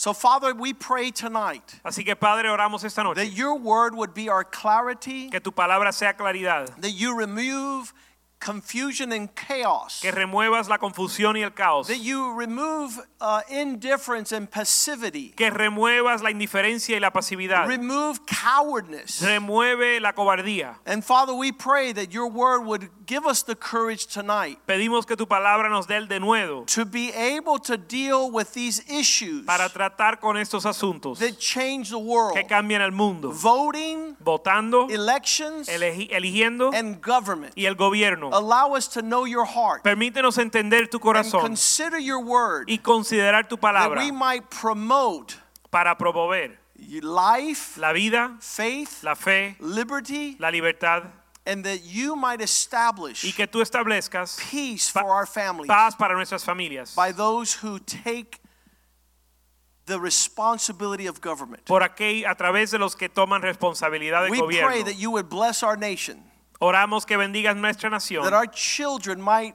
So, Father, we pray tonight Así que Padre, oramos esta noche. that your word would be our clarity, Que tu palabra sea claridad. that you remove confusion and chaos, Que remuevas la confusión y el caos. that you remove uh, indifference and passivity, Que remuevas la indiferencia y la pasividad. remove cowardness. Remueve la cobardía. And Father, we pray that your word would give us the courage tonight Pedimos que tu palabra nos dé el denuedo to be able to deal with these issues para tratar con estos asuntos that change the world que cambian el mundo. voting, Votando, elections, eligiendo and government. y el gobierno. Allow us to know your heart Permítenos entender tu corazón. and consider your word y considerar tu that palabra we might promote para promover life, la vida, faith, la fe, liberty, la libertad and that you might establish y que tú establezcas peace for our families paz para nuestras familias. by those who take the responsibility of government. por aquí a través de los que toman responsabilidad del We pray that you would bless our nation, Oramos que bendigas nuestra nación, that our children might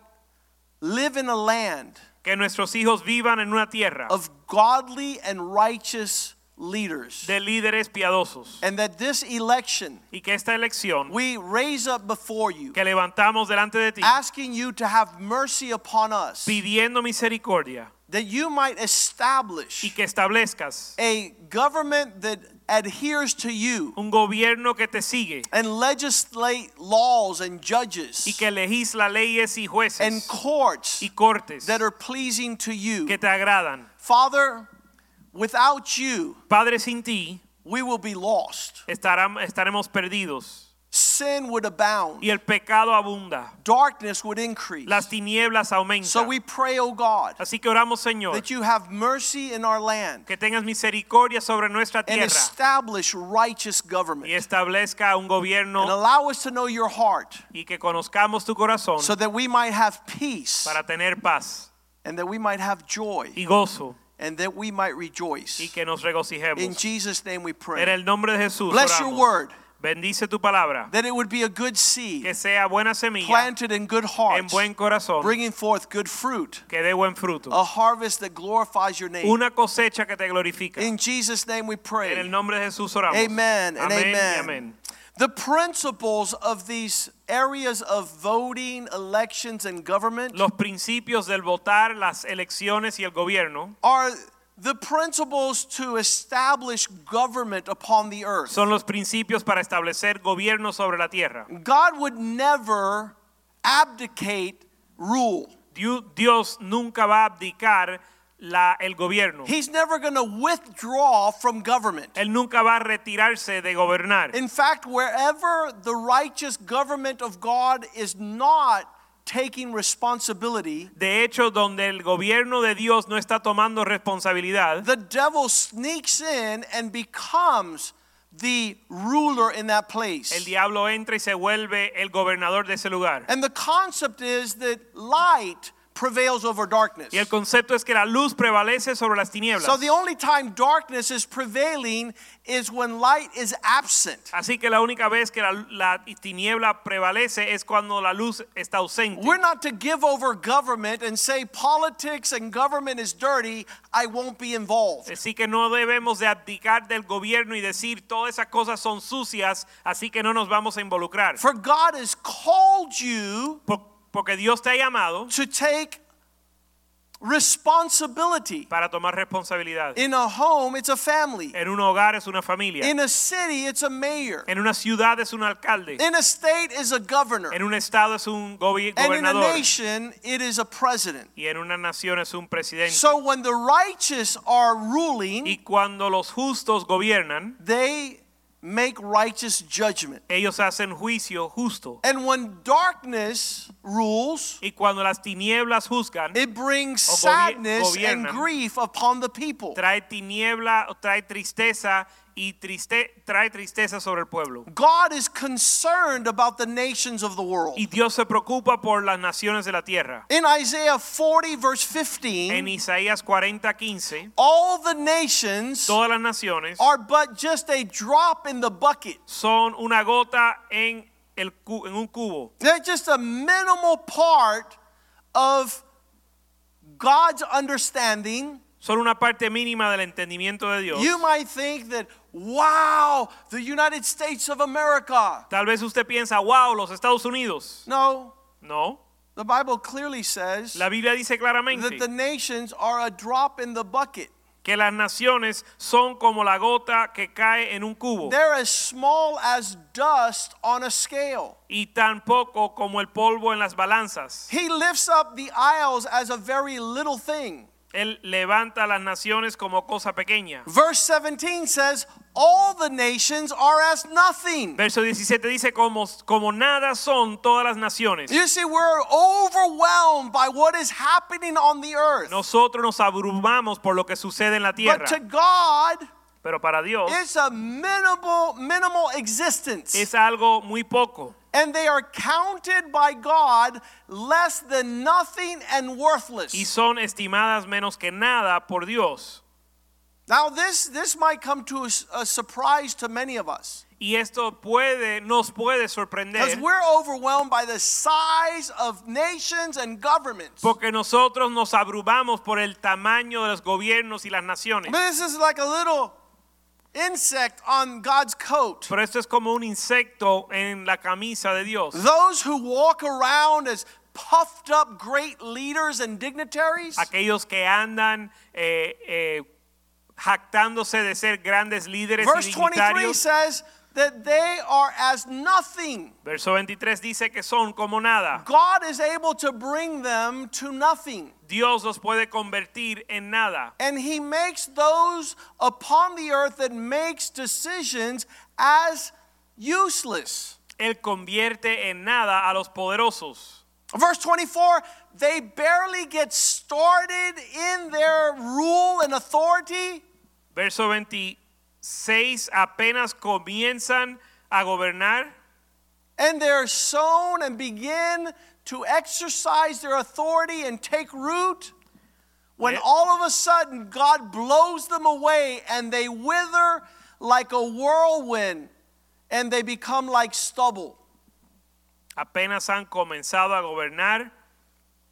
live in a land que nuestros hijos vivan en una tierra of godly and righteous leaders, de líderes piadosos. And that this election y que esta elección we raise up before you, que levantamos delante de ti asking you to have mercy upon us, pidiendo misericordia that you might y establish que establezcas a government that adheres to you un gobierno que te sigue and legislate laws and judges y que legisla leyes y and courts y cortes that are pleasing to you. que te agradan. Father, without you, Padre, sin ti we will be lost. estaremos perdidos Sin would abound, y el pecado abunda. darkness would increase. Las tinieblas aumentan. So we pray, O God, Así que oramos, Señor, that you have mercy in our land que tengas misericordia sobre nuestra tierra. and establish righteous government. y establezca un gobierno. and allow us to know your heart y que conozcamos tu corazón so that we might have peace para tener paz and that we might have joy y gozo and that we might y rejoice. que nos In. Jesus' name we pray. En el nombre de Jesús Bless your word, Bendice tu palabra, that it would be a good seed que sea buena semilla planted in good en hearts, buen corazón, bringing forth good fruit, que dé buen fruto. a harvest that glorifies your name. Una cosecha que te glorifica. In Jesus' name we En el pray. nombre de Jesús oramos. Amen and Amén amen. amén. The principles of these areas of voting, elections, and government Los principios del votar, las elecciones y el gobierno are the principles to establish government upon the earth. son los principios para establecer gobierno sobre la tierra. God would never abdicate rule. Dios, nunca va a abdicar la, el gobierno. He's never going to withdraw from government. Él nunca va a retirarse de gobernar. In fact, wherever the righteous government of God is not taking responsibility, De hecho, donde el gobierno de Dios no está tomando responsabilidad, the devil sneaks in and becomes the ruler in that place. el diablo entra y se vuelve el gobernador de ese lugar. And the concept is that light prevails over darkness. Y el concepto es que la luz prevalece sobre las tinieblas. So the only time darkness is prevailing is when light is absent. Así que la única vez que la, la tiniebla prevalece es cuando la luz está ausente. We're not to give over government and say politics and government is dirty, I won't be involved. Así que no debemos de abdicar del gobierno y decir todas esas cosas son sucias, así que no nos vamos a involucrar. For God has called you Por- Porque Dios te ha llamado to take responsibility. para tomar responsabilidad. In a home, it's a family. En un hogar es una familia. In a city, it's a mayor. En una ciudad es un alcalde. In a state, is a governor. En un estado es un gobi- And in a nation, it is a president. Y en una nación es un presidente. So when the righteous are ruling, Y cuando los justos gobiernan, they make righteous judgment. ellos hacen juicio justo. And when darkness rules, Y cuando las tinieblas juzgan, it brings sadness and grief upon the people. trae tiniebla, trae tristeza y triste, trae tristeza sobre el pueblo. God is concerned about the nations of the world. Y Dios se preocupa por las naciones de la tierra. In Isaiah 40, verse En 15, Isaías 40, 15, all the nations todas las naciones are but just a drop in the bucket. son una gota en, el, en un cubo. They're just a minimal part of God's understanding. Son una parte mínima del entendimiento de Dios. You might think that, wow, the United States of America. Tal vez usted piensa, wow, los Estados Unidos. No, No, the Bible clearly says la Biblia dice claramente that the nations are a drop in the bucket. que las naciones son como la gota que cae en un cubo They're as small as dust on a scale. y tan poco como el polvo en las balanzas. He lifts up the isles as a very little thing. Él levanta a las naciones como cosa pequeña. Verse 17 says, All the nations are as nothing. Verso 17 dice como, como nada son todas las naciones. You see, we're overwhelmed by what is happening on the earth. Nosotros nos abrumamos por lo que sucede en la tierra. But to God, Pero para Dios it's a minimal, minimal existence. es algo muy poco. And they are counted by God less than nothing and worthless. Y son estimadas menos que nada por Dios. Now, this, this might come to a surprise to many of us. Y esto puede, nos puede Because sorprender we're overwhelmed by the size of nations and governments. But porque nosotros nos abrumamos por el tamaño de los gobiernos y las naciones. this is like a little insect on God's coat. Pero esto es como un insecto en la camisa de Dios. Those who walk around as puffed up great leaders and dignitaries, Aquellos que andan eh, eh, jactándose de ser grandes líderes verse y 23 says that they are as nothing. Verso 23 dice que son como nada. God is able to bring them to nothing. Dios los puede convertir en nada. And he makes those upon the earth that makes decisions as useless. Él convierte en nada a los poderosos. Verse 24, they barely get started in their rule and authority. Verso 26, apenas comienzan a gobernar and they're sown and begin to exercise their authority and take root, when all of a sudden God blows them away and they wither like a whirlwind and they become like stubble. apenas han comenzado a gobernar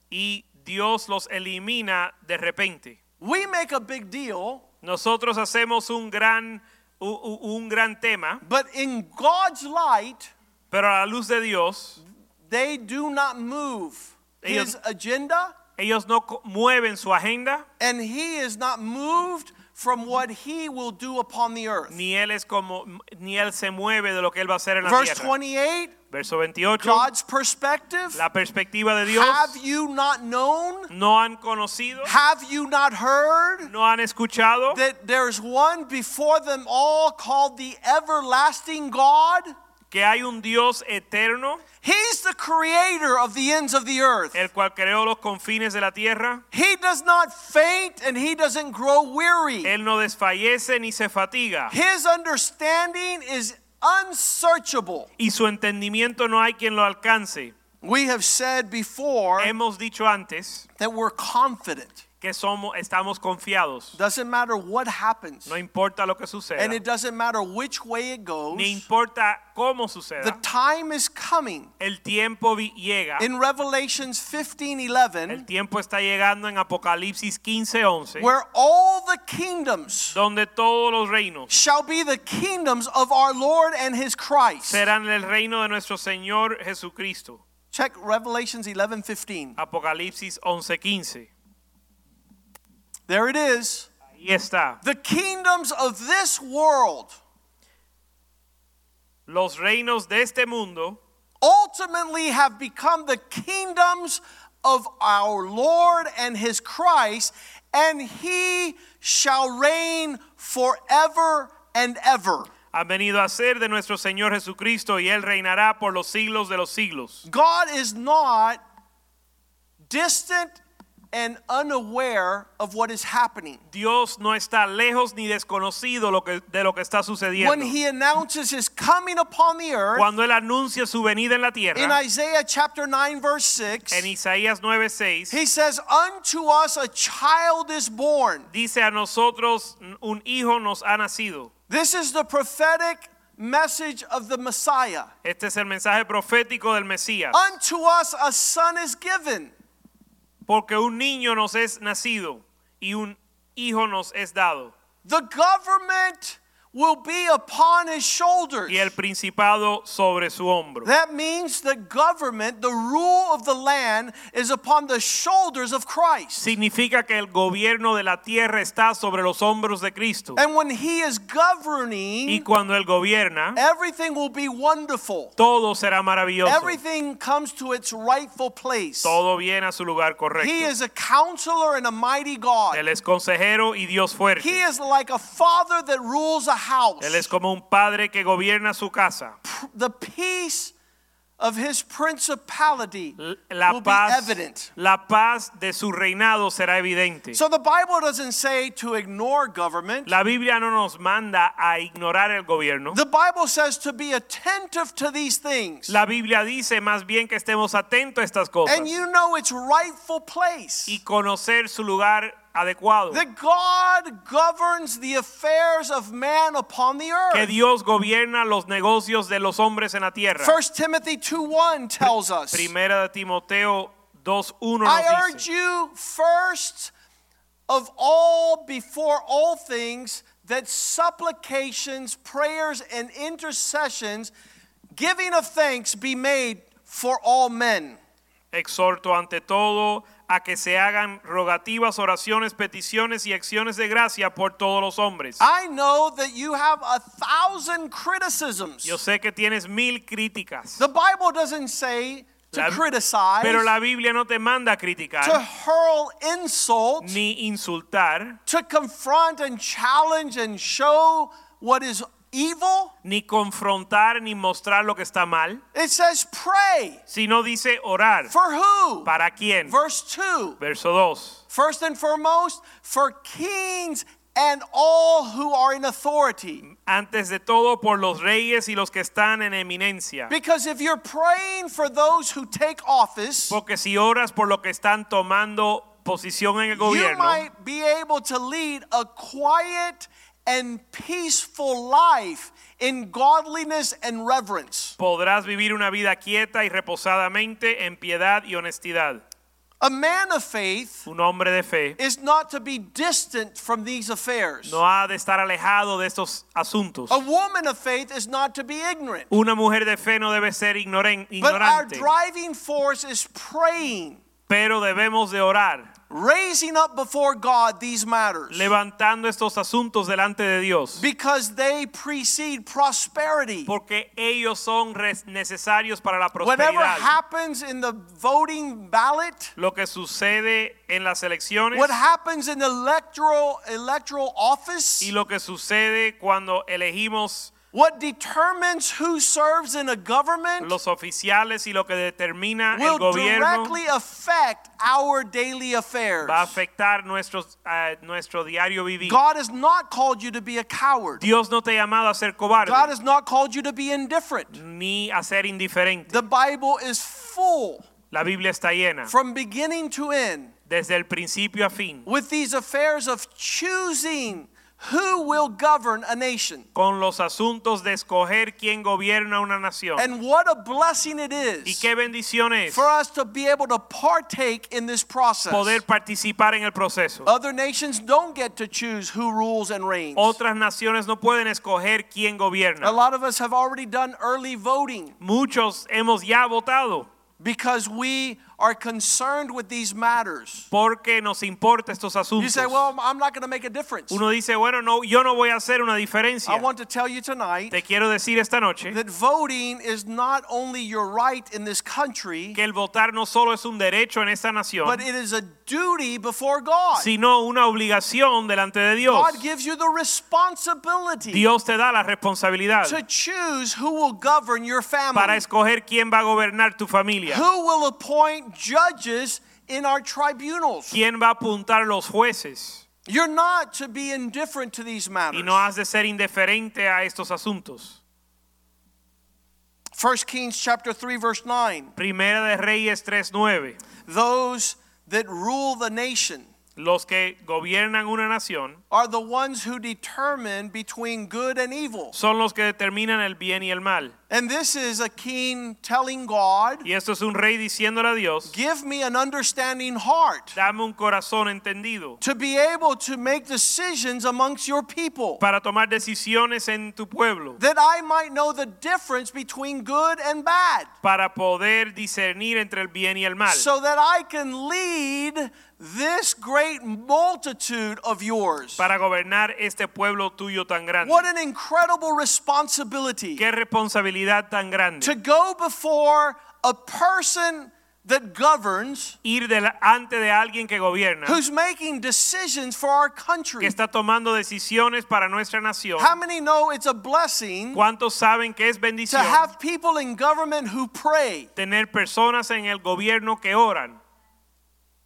y Dios los elimina de repente. We make a big deal, Nosotros hacemos un gran, un gran tema, but in God's light, pero a la luz de Dios, they do not move his agenda ellos no mueven su agenda, and he is not moved from what he will do upon the earth. ni él es como, ni él se mueve de lo que él va a hacer en la Verse tierra. 28, Verso 28, God's perspective. la perspectiva de Dios, Have you not known? no han conocido, Have you not heard no han escuchado that there's one before them all called the everlasting God? que hay un Dios eterno, He's the creator of the ends of the earth. el cual creó los confines de la tierra. He does not faint and he doesn't grow weary. Él no desfallece ni se fatiga. His understanding is unsearchable. Y su entendimiento no hay quien lo alcance. We have said before Hemos dicho antes that we're confident. Que somos, estamos confiados. Doesn't matter what happens, No importa lo que suceda. and it doesn't matter which way it goes. Ni importa cómo suceda. The time is coming. El tiempo llega. In Revelations 15 El 11, tiempo está llegando en Apocalipsis 15, 11. where all the kingdoms Donde todos los reinos shall be the kingdoms of our Lord and his Christ. serán el reino de nuestro Señor Jesucristo. Check Revelations 11 15. Apocalipsis 11, 15. There it is. Ahí está. The kingdoms of this world Los reinos de este mundo ultimately have become the kingdoms of our Lord and his Christ, and he shall reign forever and ever. han venido a ser de nuestro Señor Jesucristo y Él reinará por los siglos de los siglos. God is not distant and unaware of what is happening. Dios no está lejos ni desconocido lo que, de lo que está sucediendo. When he announces his coming upon the earth, Cuando él anuncia su venida en la tierra, in Isaiah chapter 9, verse 6, en Isaías 9:6, he says, Unto us a child is born. dice a nosotros un hijo nos ha nacido. This is the prophetic message of the Messiah. Este es el mensaje profético del Mesías. Unto us a son is given. Porque un niño nos es nacido y un hijo nos es dado. The government will be upon his shoulders. Y el principado sobre su hombro. That means the government, the rule of the land, is upon the shoulders of Christ. Significa que el gobierno de la tierra está sobre los hombros de Cristo. And when he is Y governing, cuando él gobierna, everything will be wonderful. todo será maravilloso. Everything comes to its rightful place. Todo viene a su lugar He is a counselor and a mighty God. Él es consejero y Dios fuerte. He is like a father that rules a house. Él es como un padre que gobierna su casa. The peace of his principality La will be paz, evident. la paz de su reinado será evidente. So the Bible doesn't say to ignore government. La Biblia no nos manda a ignorar el gobierno. The Bible says to be attentive to these things. La Biblia dice más bien que estemos atentos a estas cosas And you know its rightful place. y conocer su lugar adecuado. That God governs the affairs of man upon the earth. Que. Dios gobierna los negocios de los hombres en la tierra. 1 Timothy 2:1 tells us. Primera de Timoteo 2:1 I nos urge you first of all before all things that supplications, prayers and intercessions giving of thanks be made for all men. Exhorto ante todo a que se hagan rogativas, oraciones, peticiones y acciones de gracia por todos los hombres. I know that you have a thousand criticisms. Yo sé que tienes mil críticas, The Bible doesn't say to La- criticize, pero la Biblia no te manda a to criticar hurl insult, ni insultar, to confront and challenge and show what is evil. ni confrontar, ni mostrar lo que está mal, It says pray. sino dice orar. For who? ¿Para quién? Verse 2. Verso 2. First and foremost, for kings and all who are in authority. Antes de todo por los reyes y los que están en eminencia. Because if you're praying for those who take office, Porque si oras por lo que están tomando posición en el gobierno, you might be able to lead a quiet and peaceful life in godliness and reverence. podrás vivir una vida quieta y reposadamente en piedad y honestidad. A man of faith Un hombre de fe is not to be distant from these affairs. no ha de estar alejado de estos asuntos. A woman of faith is not to be ignorant. Una mujer de fe no debe ser ignoren- But our ignorante, driving force is praying, pero debemos de orar, raising up before God these matters levantando estos asuntos delante de Dios, because they precede prosperity. porque ellos son necesarios para la prosperidad. Whatever happens in the voting ballot, Lo que sucede en las elecciones what happens in the electoral electoral office, y lo que sucede cuando elegimos what determines who serves in a government los oficiales y lo que determina el will gobierno directly affect our daily affairs. va a afectar nuestros, eh, nuestro diario vivir. God has not called you to be a coward. Dios no te ha llamado a ser cobarde God has not called you to be indifferent. ni a ser indiferente. The Bible is full La Biblia está llena from beginning to end desde el principio a fin with these affairs of choosing who will govern a nation. con los asuntos de escoger quién gobierna una nación. And what a blessing it is. y qué bendición es for us to be able to partake in this process. poder participar en el proceso. Other nations don't get to choose who rules and reigns. Otras naciones no pueden escoger quién gobierna. A lot of us have already done early voting Muchos hemos ya votado because we are concerned with these matters. porque nos importa estos asuntos. You say, well, I'm not going to make a difference. Uno dice, bueno, no, yo no voy a hacer una diferencia. I want to tell you tonight Te quiero decir esta noche that voting is not only your right in this country, que el votar no solo es un derecho en esta nación, but it is a duty before God. sino una obligación delante de Dios. God gives you the responsibility Dios te da la responsabilidad to choose who will govern your family. para escoger quién va a gobernar tu familia, who will appoint judges in our tribunals. ¿Quién va a apuntar los jueces? You're not to be indifferent to these matters. Y no has de ser indiferente a estos asuntos. 1 Kings chapter 3 verse 9. Primera de Reyes 3:9. Those that rule the nation Los que gobiernan una nación are the ones who determine between good and evil. son los que determinan el bien y el mal. And this is a king telling God, Y esto es un rey diciéndole a Dios, give me an understanding heart dame un corazón entendido to be able to make decisions amongst your people. para tomar decisiones en tu pueblo, that I might know the difference between good and bad, para poder discernir entre el bien y el mal, so that I can lead this great multitude of yours. para gobernar este pueblo tuyo tan grande. What an incredible responsibility Qué responsabilidad tan grande. to go before a person that governs Ir delante de alguien que gobierna, who's making decisions for our country que está tomando decisiones para nuestra nación. How many know it's a blessing ¿Cuántos saben que es bendición to have people in government who pray? tener personas en el gobierno que oran?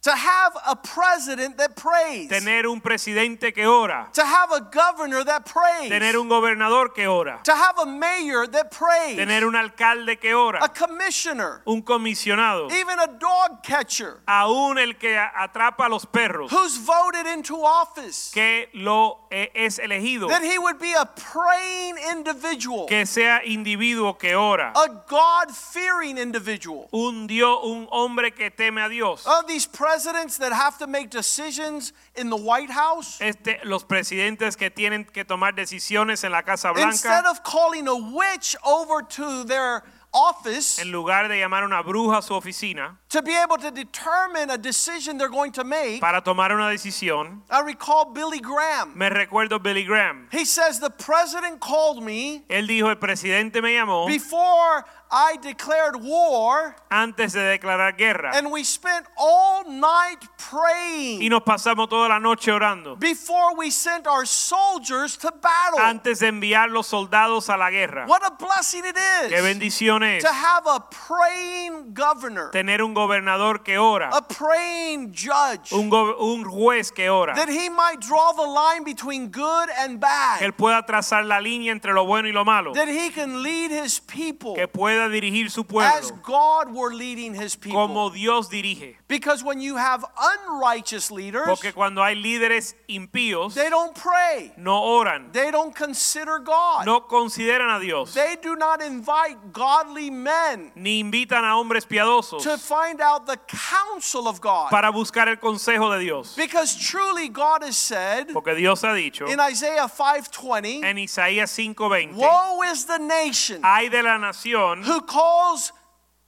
To have a president that prays? Tener un presidente que ora, To have a governor that prays? tener un gobernador que ora, to have a mayor that prays, tener un alcalde que ora. a commissioner, un comisionado, even a dog catcher aún el que atrapa a los perros, who's voted into office, que lo eh, es elegido, that he would be a praying individual, que sea individuo que ora, a God fearing individual. un Dios, un hombre que teme a Dios. Of these presidents that have to make decisions in the White House, Este, los presidentes que tienen que tomar decisiones en la Casa Blanca. instead of calling a witch over to their office en lugar de llamar una bruja a su oficina to be able to determine a decision they're going to make, para tomar una decisión, I recall Billy Graham. me recuerdo Billy Graham. He says, The president called me Él dijo, el presidente me llamó before I declared war, antes de declarar guerra and we spent all night praying. y nos pasamos toda la noche orando before we sent our soldiers to battle. antes de enviar los soldados a la guerra. What a blessing it is. Qué bendición es to have a praying governor, tener un gobernador que ora, a praying judge, un, un juez que ora, that he might draw the line between good and bad. que él pueda trazar la línea entre lo bueno y lo malo, that he can lead his people que pueda dirigir su as pueblo God were leading his people. como Dios dirige. Because when you have unrighteous leaders, Porque cuando hay líderes impíos, they don't pray. no oran, They don't consider God. no consideran a Dios, They do not invite godly men ni invitan a hombres piadosos to find out the counsel of God. para buscar el consejo de Dios. Because truly God has said Porque Dios ha dicho in Isaiah 5:20, en Isaías 5:20, woe is the nation hay de la nación who calls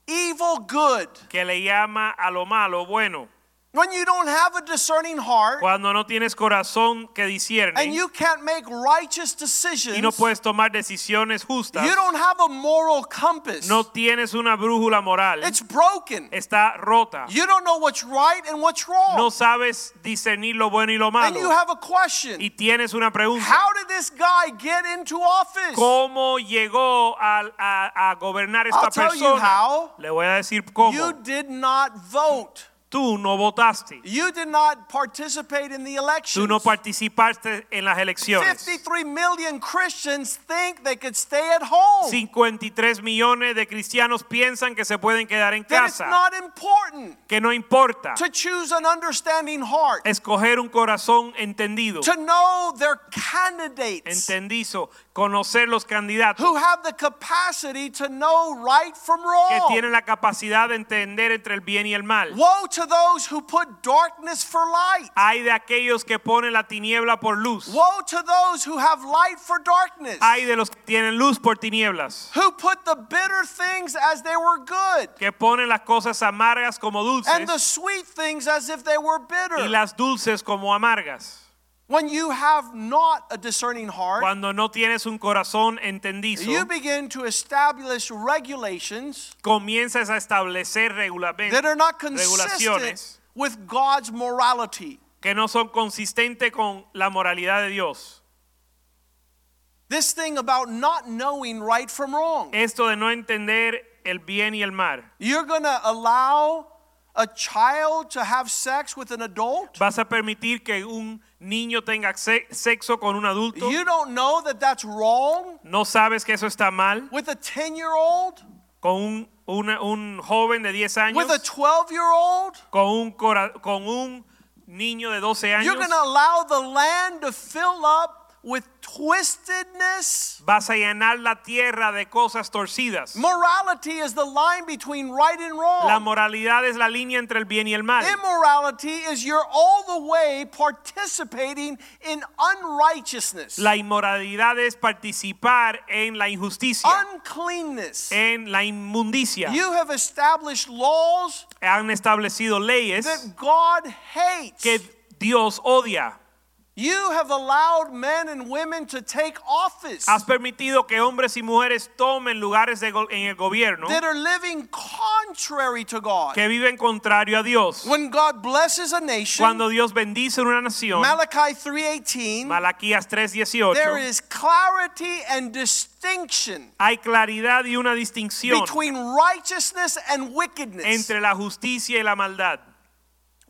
evil good. que le llama a lo malo bueno. When you don't have a discerning heart Cuando no tienes corazón que discierne and you can't make righteous decisions, y no puedes tomar decisiones justas, you don't have a moral compass. no tienes una brújula moral, It's broken. está rota. You don't know what's right and what's wrong. No sabes discernir lo bueno y lo malo. and you have a question. Y tienes una pregunta. How did this guy get into office? ¿Cómo llegó a, a- a gobernar esta I'll tell you how. Le voy a decir cómo. You did not vote. Tú no votaste. You did not participate in the elections. Tú no participaste en las elecciones. 53 million Christians think they could stay at home. 53 millones de cristianos piensan que se pueden quedar en that it's casa. not important Que no importa to choose an understanding heart, escoger un corazón entendido. to know their candidates Entendizo. Conocer los candidatos who have the capacity to know right from que wrong. tienen la capacidad de entender entre el bien y el mal. Woe to those who put darkness for light. Hay de aquellos que ponen la tiniebla por luz. Woe to those who have light for darkness. Hay de los que tienen luz por tinieblas. who put the bitter things as they were good Que ponen las cosas amargas como and the dulces sweet things as if they were bitter. y las dulces como amargas. When you have not a discerning heart, Cuando no tienes un corazón entendizo, you begin to establish regulations comienzas a establecer that are not consistent with God's morality. que no son consistentes con la moralidad de Dios. This thing about not knowing right from wrong. Esto de no entender el bien y el mal. You're going to allow a child to have sex with an adult? ¿Vas a permitir que un niño tenga se- sexo con un adulto? You don't know that that's wrong ¿No sabes que eso está mal? with a 10 year old? ¿Con un, una- un joven de 10 años? With a 12 year old? ¿Con un, cora- con un niño de 12 años? You're going to allow the land to fill up with twistedness? Vas a llenar la tierra de cosas torcidas. Morality is the line between right and wrong. La moralidad es la línea entre el bien y el mal. Immorality is you're all the way participating in unrighteousness, La inmoralidad es participar en la injusticia, uncleanness. en la inmundicia. You have established laws Han establecido leyes that God hates. que Dios odia. You have allowed men and women to take office Has permitido que hombres y mujeres tomen lugares de en el gobierno that are living contrary to God. que viven contrario a Dios. When God blesses a nation, Cuando Dios bendice una nación, Malachi 3:18, Malaquías there 3:18, is clarity and distinction hay claridad y una distinción between righteousness and wickedness. entre la justicia y la maldad.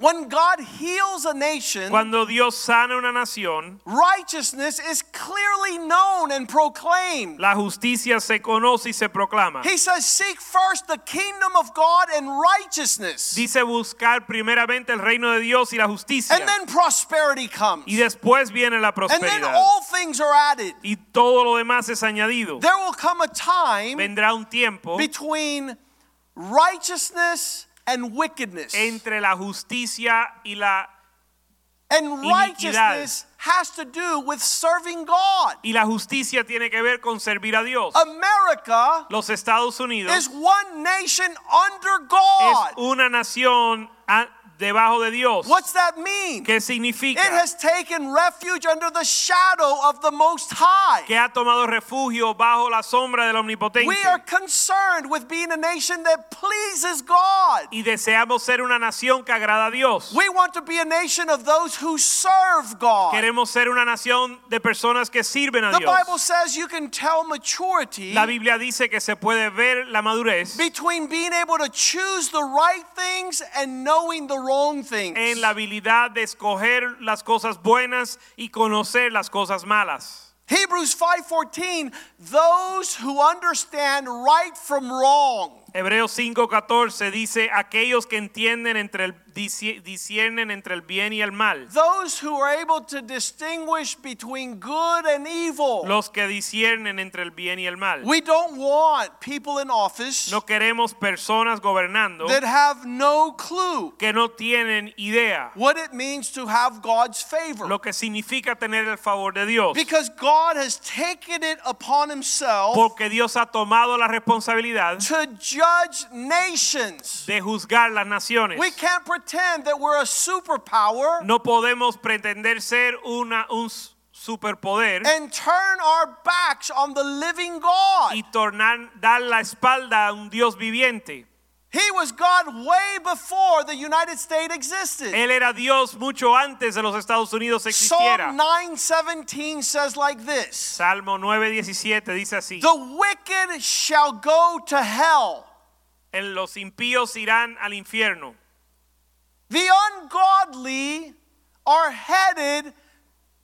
When God heals a nation, Cuando Dios sana una nación, righteousness is clearly known and proclaimed. la justicia se conoce y se proclama. He says, Seek first the kingdom of God and righteousness, Dice buscar primeramente el reino de Dios y la justicia. and then prosperity comes. Y después viene la prosperidad. And then all things are added. Y todo lo demás es añadido. There will come a time Vendrá un tiempo between righteousness and wickedness. entre la justicia y la And righteousness has to do with serving God. y la justicia tiene que ver con servir a Dios. America Los Estados Unidos is one nation under God. es una nación debajo de Dios. What's that mean? ¿Qué It significa? has taken refuge under the shadow of the Most High. Que ha tomado refugio bajo la sombra del omnipotente. We are concerned with being a nation that pleases God. Y deseamos ser una nación que agrada a Dios. We want to be a nation of those who serve God. Queremos ser una nación de personas que sirven a The Dios. Bible says you can tell maturity La Biblia dice que se puede ver la madurez between being able to choose the right things and knowing the wrong things. en la habilidad de escoger las cosas buenas y conocer las cosas malas. Hebrews 5:14 those who understand right from wrong Hebreos 5:14 dice aquellos que entienden entre el disciernen entre el bien y el mal. those who are able to distinguish between good and evil Los que disciernen entre el bien y el mal. we don't want people in office No queremos personas gobernando that have no clue que no tienen idea what it means to have God's favor lo que significa tener el favor de Dios. because God has taken it upon himself Porque Dios ha tomado la responsabilidad to judge nations de juzgar las naciones. we can't pretend that we're a superpower No podemos pretender ser una, un superpoder and turn our backs on the living God. y tornar, dar la espalda a un Dios viviente. He was God way before the United States existed. Él era Dios mucho antes de los Estados Unidos existiera. Psalm 9:17 says like this: Salmo 9:17 dice así: The wicked shall go to hell. En los impíos irán al infierno. The ungodly are headed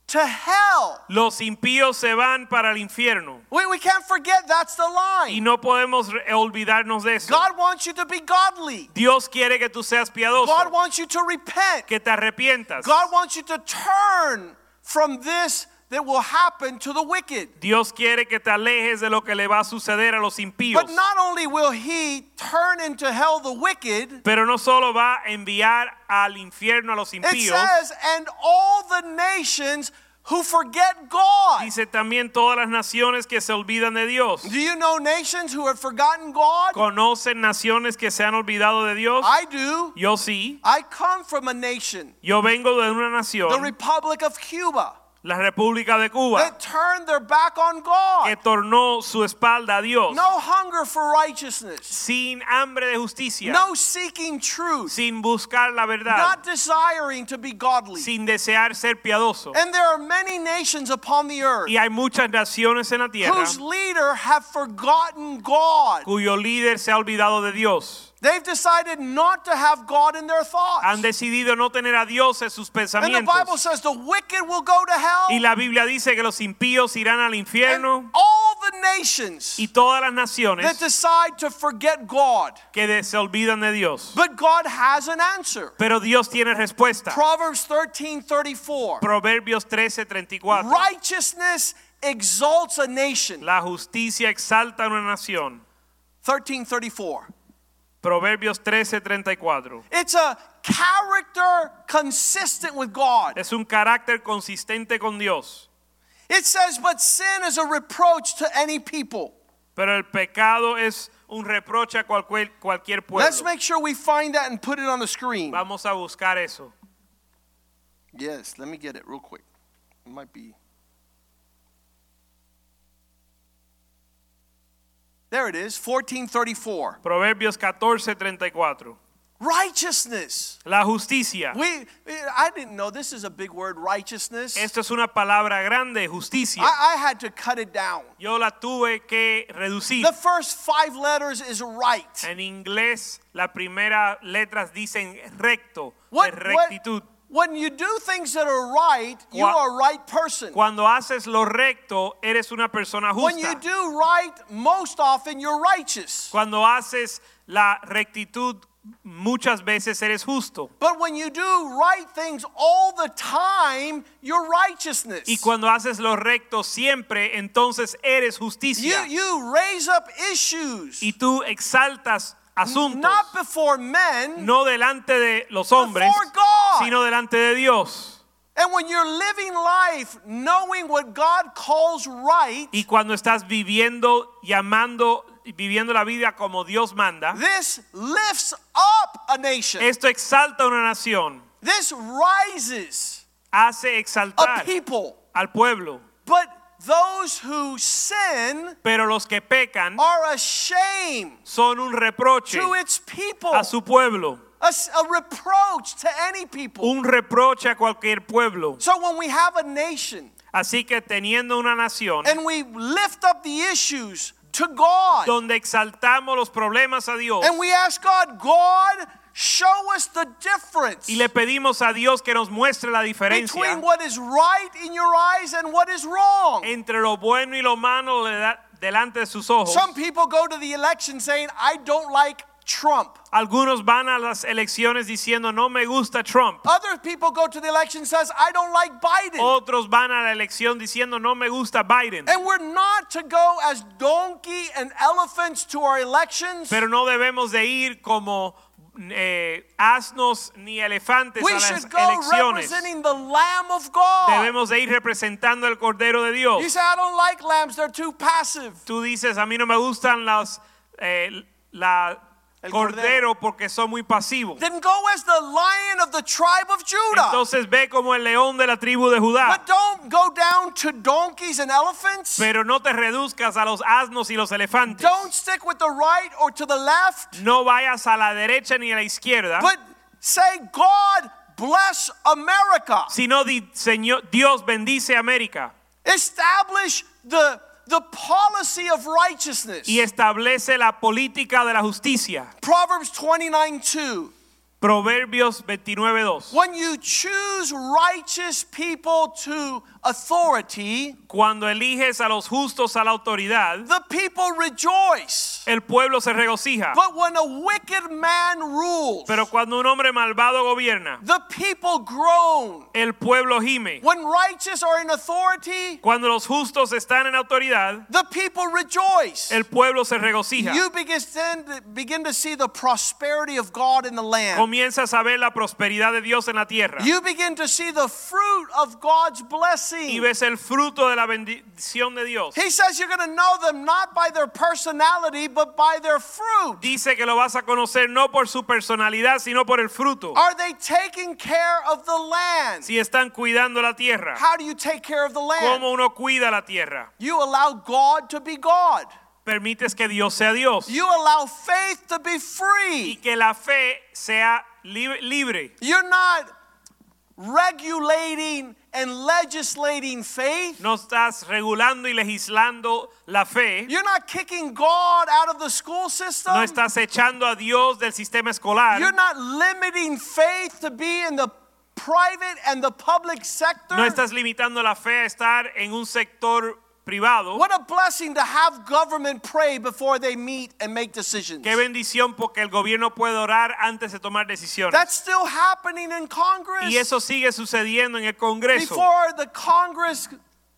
to hell. Los impíos se van para el infierno. We, we can't forget that's the line. Y no podemos olvidarnos de eso. God wants you to be godly. Dios quiere que tú seas piadoso, God wants you to repent. que te arrepientas. God wants you to turn from this that will happen to the wicked. Dios quiere que te alejes de lo que le va a suceder a los impíos. But not only will he turn into hell the wicked, Pero no solo va a enviar al infierno a los impíos. it says, and all the nations who forget God. dice también todas las naciones que se olvidan de Dios. Do you know nations who have forgotten God? ¿Conocen naciones que se han olvidado de Dios? I do. Yo sí. I come from a nation, Yo vengo de una nación. the Republic of Cuba, la República de Cuba, that turned their back on God. que tornó su espalda a Dios No hunger for righteousness, sin hambre de justicia, no seeking truth, sin buscar la verdad, not desiring to be godly. sin desear ser piadoso. And there are many nations upon the earth Y hay muchas naciones en la tierra whose leader have forgotten God. cuyo líder se ha olvidado de Dios. They've decided not to have God in their thoughts. Han decidido no tener a Dios en sus pensamientos. and the Bible says the wicked will go to hell. Y la Biblia dice que los impíos irán al infierno. and all the nations y todas las that decide to forget God. que se olvidan de Dios. But God has an answer. Pero Dios tiene respuesta. Proverbs 13:34. Proverbios 13:34. Righteousness exalts a nation. La justicia exalta a una nación. 1334. Proverbios 13:34. It's a character consistent with God. Es un carácter consistente con Dios. It says, but sin is a reproach to any people. Pero el pecado es un reproche a cualquier, cualquier pueblo. Let's make sure we find that and put it on the screen. Vamos a buscar eso. Yes, let me get it real quick. It might be. There it is, 1434. Proverbios 14:34. Righteousness. La justicia. We I didn't know this is a big word, righteousness. Esto es una palabra grande, justicia. I, I had to cut it down. Yo la tuve que reducir. The first five letters is right. En inglés, las primeras letras dicen recto, What, rectitud. what- when you do things that are right, you are a right person. Cuando haces lo recto, eres una persona justa. When you do right, most often you're righteous. Cuando haces la rectitud, muchas veces eres justo. But when you do right things all the time, you're righteousness. Y cuando haces lo recto siempre, entonces eres You, justicia. you raise up issues, Y tú exaltas asuntos, not before men, no delante de los hombres, God. sino delante de Dios. and when you're living life knowing what God calls right, Y cuando estás viviendo, llamando, viviendo la vida como Dios manda, this lifts up a nation. esto exalta a una nación, This rises hace exaltar a people. al pueblo. But those who sin Pero los que pecan are a shame son un reproche to its people, a su pueblo, a, a reproach to any people. un reproche a cualquier pueblo. So when we have a nation Así que teniendo una nación and we lift up the issues to God donde exaltamos los problemas a Dios and we ask God, God, show us the difference y le pedimos a Dios que nos muestre la diferencia between what is right in your eyes and what is wrong. entre lo bueno y lo malo de- delante de sus ojos. Some people go to the election saying, I don't like Trump. Algunos van a las elecciones diciendo no me gusta Trump. Other people go to the election says, I don't like Biden. Otros van a la elección diciendo no me gusta Biden. And we're not to go as donkey and elephants to our elections. Pero no debemos de ir como eh, asnos ni elefantes we a las should go elecciones. representing the Lamb of God. Debemos de ir representando el Cordero de Dios. You say, I don't like lambs, they're too passive. Tú dices, a mí no me gustan las, eh, la El cordero porque son muy pasivos. Then go as the lion of the tribe of Judah. Entonces ve como el león de la tribu de Judá. but don't go down to donkeys and elephants. Pero no te reduzcas a los asnos y los elefantes. don't stick with the right or to the left. No vayas a la derecha ni a la izquierda. But say, God bless America. sino Señor, Dios bendice América Establish the, the policy of righteousness. y establece la política de la justicia. Proverbs 29 2. Proverbios 29:2. When you choose righteous people to authority, Cuando eliges a los justos a la autoridad, the people rejoice. el pueblo se regocija. But when a wicked man rules, Pero cuando un hombre malvado gobierna, the people groan. el pueblo gime. When righteous are in authority, Cuando los justos están en autoridad, the people rejoice. el pueblo se regocija. You begin to, begin to see the prosperity of God in the land. Comienzas a ver la prosperidad de Dios en la tierra. You begin to see the fruit of God's Y blessing. ves el fruto de la bendición de Dios. He says you're going to know them not by their personality, but by their fruit. Dice que lo vas a conocer no por su personalidad, sino por el fruto. Are they taking care of the land? Si están cuidando la tierra. How do you take care of the land? ¿Cómo uno cuida la tierra? You allow God to be God. Permites que Dios sea Dios. You allow faith to be Y free. que la fe sea lib- libre. You're not regulating and legislating faith. No estás regulando y legislando la fe. You're not kicking God out of the school system. No estás echando a Dios del sistema escolar. You're not limiting faith to be in the private and the public sector. No estás limitando la fe a estar en un sector privado. What a blessing to have government pray before they meet and make decisions. Qué bendición porque el gobierno puede orar antes de tomar decisiones. That's still happening in Congress. Y eso sigue sucediendo en el Congreso. Before the Congress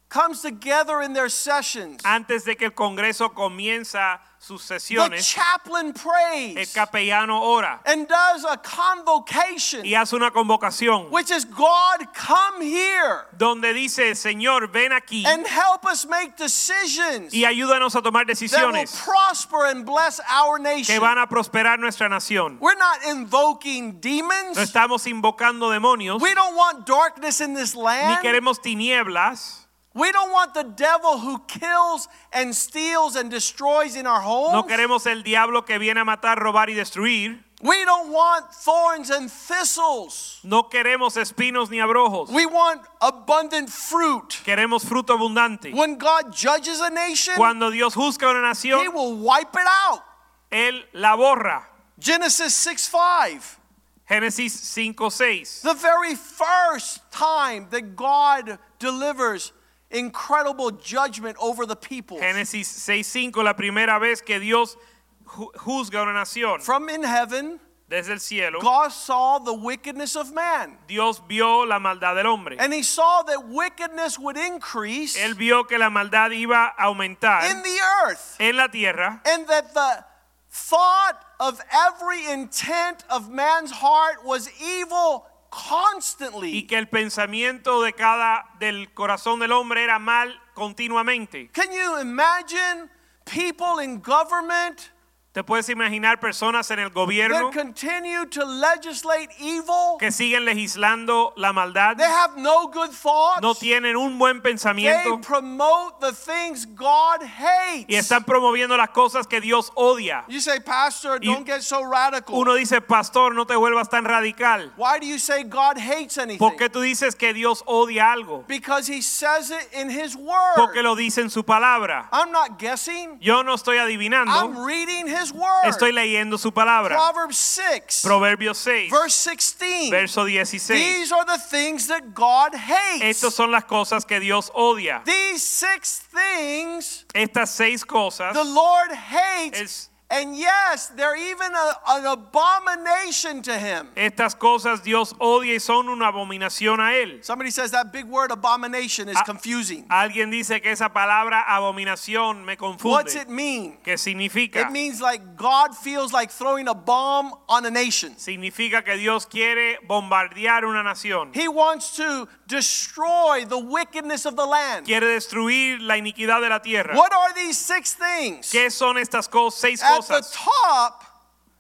comes together in their sessions, Antes de que el Congreso comienza sus sesiones, the chaplain el prays capellano ora and does a convocation, y hace una convocación which is God, come here donde dice, Señor, ven aquí and help us make decisions y ayúdanos a tomar decisiones, that will prosper and bless our nation. que van a prosperar nuestra nación. We're not invoking demons. No estamos invocando demonios, We don't want darkness in this land. ni queremos tinieblas, We don't want the devil who kills and steals and destroys in our no queremos el diablo que viene a matar, robar y destruir, We don't want thorns and thistles. no queremos espinos ni abrojos, We want abundant fruit. queremos fruto abundante. When God judges a nation, Cuando Dios juzga una He nación, will wipe it out. Él la borra. Genesis 6 5. Génesis 5, 6. The very first time that God delivers incredible judgment over the people Génesis 6, 5, la primera vez que Dios juzga una nación from in heaven, desde el cielo. God saw the wickedness of man. Dios vio la maldad del hombre. And he saw that wickedness would increase Él vio que la maldad iba a aumentar in the earth, en la tierra and that the thought of every intent of man's heart was evil y constantly. que el pensamiento de cada del corazón del hombre era mal continuamente. Can you imagine people in government ¿Te puedes imaginar personas en el gobierno that continue to legislate evil? que siguen legislando la maldad? They have no good thoughts. No tienen un buen They pensamiento promote the things God hates. y están promoviendo las cosas que Dios odia. You say, Pastor, Y don't get so radical. Uno dice, pastor, no te vuelvas tan radical. Why do you say God hates anything? ¿Por qué tú dices que Dios odia algo? Because he says it in his word. Porque lo dice en su palabra. I'm not guessing. Yo no estoy I'm adivinando, reading his word. estoy leyendo su palabra. Proverbs 6, Proverbios 6, verse 16. verso 16. These are the things that God hates. Estas son las cosas que Dios odia. These six things Estas seis cosas the Lord hates. And yes, they're even a- an abomination to him. estas cosas Dios odia y son una abominación a él. Somebody says that big word abomination is Ah, confusing. Alguien dice que esa palabra abominación me confunde. What's it mean? ¿Qué significa? It means like God feels like throwing a bomb on a nation. Significa que Dios quiere bombardear una nación. He wants to destroy the wickedness of the land. Quiere destruir la iniquidad de la tierra. What are these six things? ¿Qué son estas cos- seis At the top,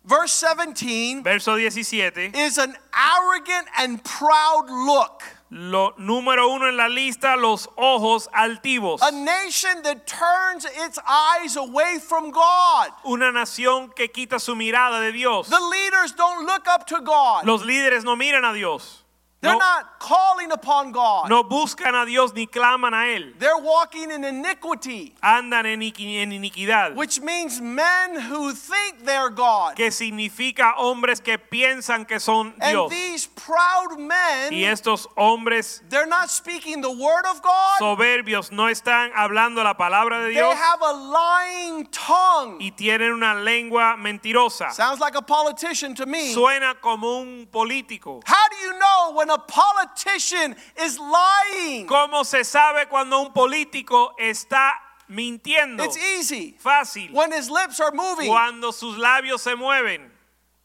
verse 17, Verso 17. is an arrogant and proud look. Lo número uno en la lista, los ojos altivos. A nation that turns its eyes away from God. Una nación que quita su mirada de Dios. The leaders don't look up to God. Los líderes no miran a Dios. They're No, not calling upon God. no buscan a Dios ni claman a Él. They're walking in iniquity, Andan en, en iniquidad. which means men who think they're God. Que significa hombres que piensan que son And Dios. these proud men, Y estos hombres they're not speaking the word of God. soberbios no están hablando la palabra de They Dios have a lying tongue. y tienen una lengua mentirosa. Sounds like a politician to me. Suena como un político. How do you know when a politician is lying? ¿Cómo se sabe cuando un político está mintiendo? It's easy. Fácil. When his lips are moving, Cuando sus labios se mueven.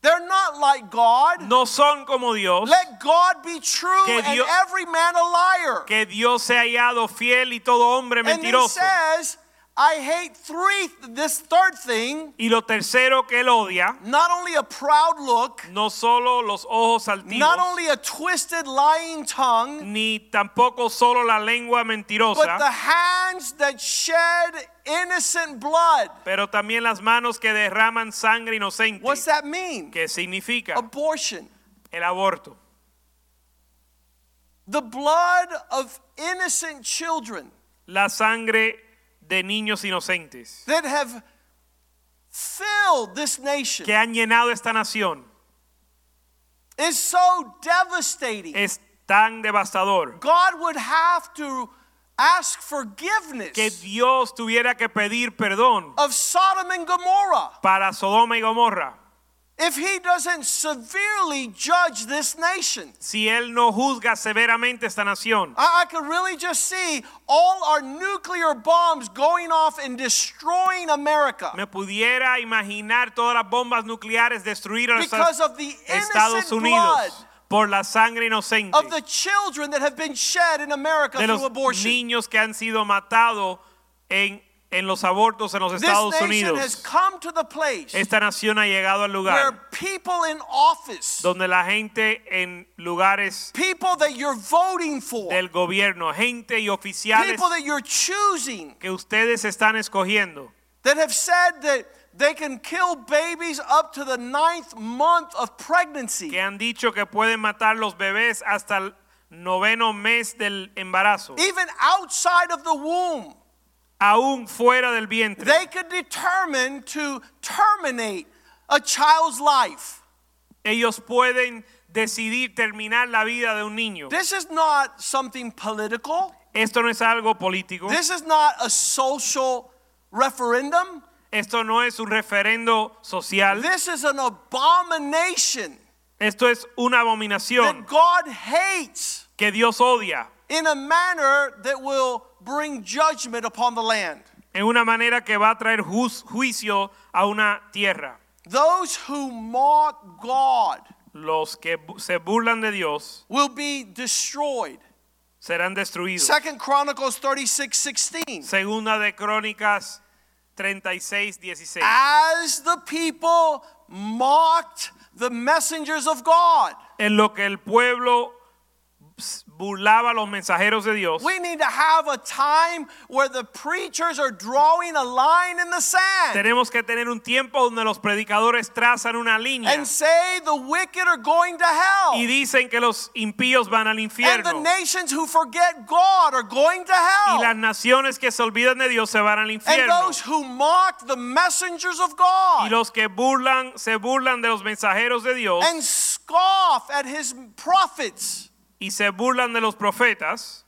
they're not like God. No son como Dios. Let God be true Que and Dios- every man a liar. Que Dios se ha hallado fiel y todo hombre And then mentiroso. says, I hate three, this third thing, Y lo tercero que él odia, not only a proud look, no solo los ojos altivos, not only a twisted lying tongue, ni tampoco solo la lengua but the hands that shed innocent blood. pero también las manos que derraman sangre inocente. What's that mean? ¿Qué significa? Abortion. El aborto. the blood of innocent children la sangre de niños inocentes that have filled this nation. que han llenado esta nación. Is so devastating. es tan devastador God would have to ask forgiveness que Dios tuviera que pedir perdón of Sodom and Gomorrah. para Sodoma y Gomorra if he doesn't severely judge this nation. si Él no juzga severamente esta nación. I, I could really just see all our nuclear bombs going off and destroying America Me pudiera imaginar todas las bombas nucleares destruir a los because of the Estados innocent Unidos blood por la sangre inocente of the children that have been shed in America de through los abortion. niños que han sido matados en, en los abortos en los Estados Unidos. come to the place Esta nación ha llegado al lugar people in office, donde la gente en lugares people that you're voting for, del gobierno, gente y oficiales people that you're choosing, que ustedes están escogiendo, that have said that they can kill babies up to the ninth month of pregnancy. que han dicho que pueden matar los bebés hasta el noveno mes del embarazo, Even outside of the womb, aún fuera del vientre. they could determine to terminate a child's life. Ellos pueden decidir terminar la vida de un niño. This is not something political. Esto no es algo político. This is not a social referendum. Esto no es un referendo social. This is an abomination Esto es una abominación that God hates que Dios odia in a manner that will bring judgment upon the land. en una manera que va a traer juz- juicio a una tierra. Those who mock God Los que se burlan de Dios will be destroyed. serán destruidos. Second Chronicles 36 16. Segunda de Crónicas 36, 16. As the people mocked the messengers of God. En lo que el pueblo burlaba a los mensajeros de Dios. We need to have a time where the preachers are drawing a line in the sand Tenemos que tener un tiempo donde los predicadores trazan una línea and say the wicked are going to hell. y dicen que los impíos van al infierno. And the nations who forget God are going to hell. y las naciones que se olvidan de Dios se van al infierno. And those who mock the messengers of God. Y los que burlan, se burlan de los mensajeros de Dios and scoff at his prophets y se burlan de los profetas,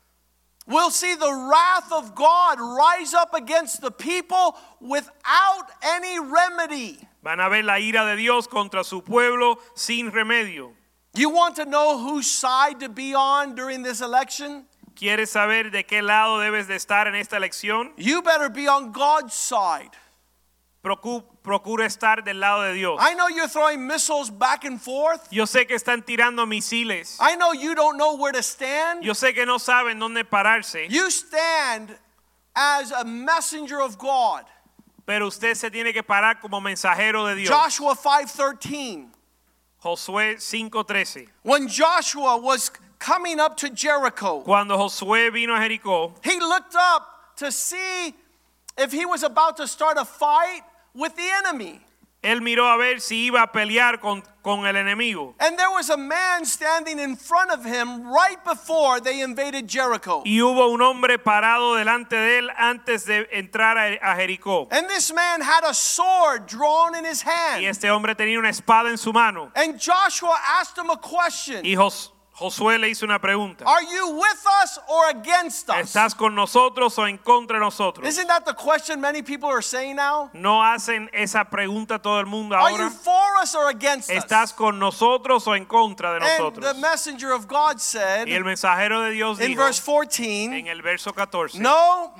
we'll see the wrath of God rise up against the people without any remedy. van a ver la ira de Dios contra su pueblo sin remedio. You want to know whose side to be on during this election? ¿Quieres saber de qué lado debes de estar en esta elección? You better be on God's side. Procu- procura estar del lado de Dios. I know you're throwing missiles back and forth. Yo sé que están tirando misiles. I know you don't know where to stand. Yo sé que no saben dónde pararse, You stand as a messenger of God. pero usted se tiene que parar como mensajero de Dios. Joshua 5:13. Josué 5:13. When Joshua was coming up to Jericho, Cuando Josué vino a Jericó, he looked up to see if he was about to start a fight with the enemy. él miró a ver si iba a pelear con, con el enemigo. And there was a man standing in front of him right before they invaded Jericho. Y hubo un hombre parado delante de él antes de entrar a, a Jericó. And this man had a sword drawn in his hand. Y este hombre tenía una espada en su mano. And Joshua asked him a question Y Jos- Josué le hizo una pregunta. Are you with us or against us? ¿Estás con nosotros o en contra de nosotros? Isn't that the question many people are saying now? No hacen esa pregunta todo el mundo ahora. Are you for us or against us? ¿Estás con nosotros o en contra de nosotros? And the messenger of God said Y el mensajero de Dios in dijo verse en el verso 14, No,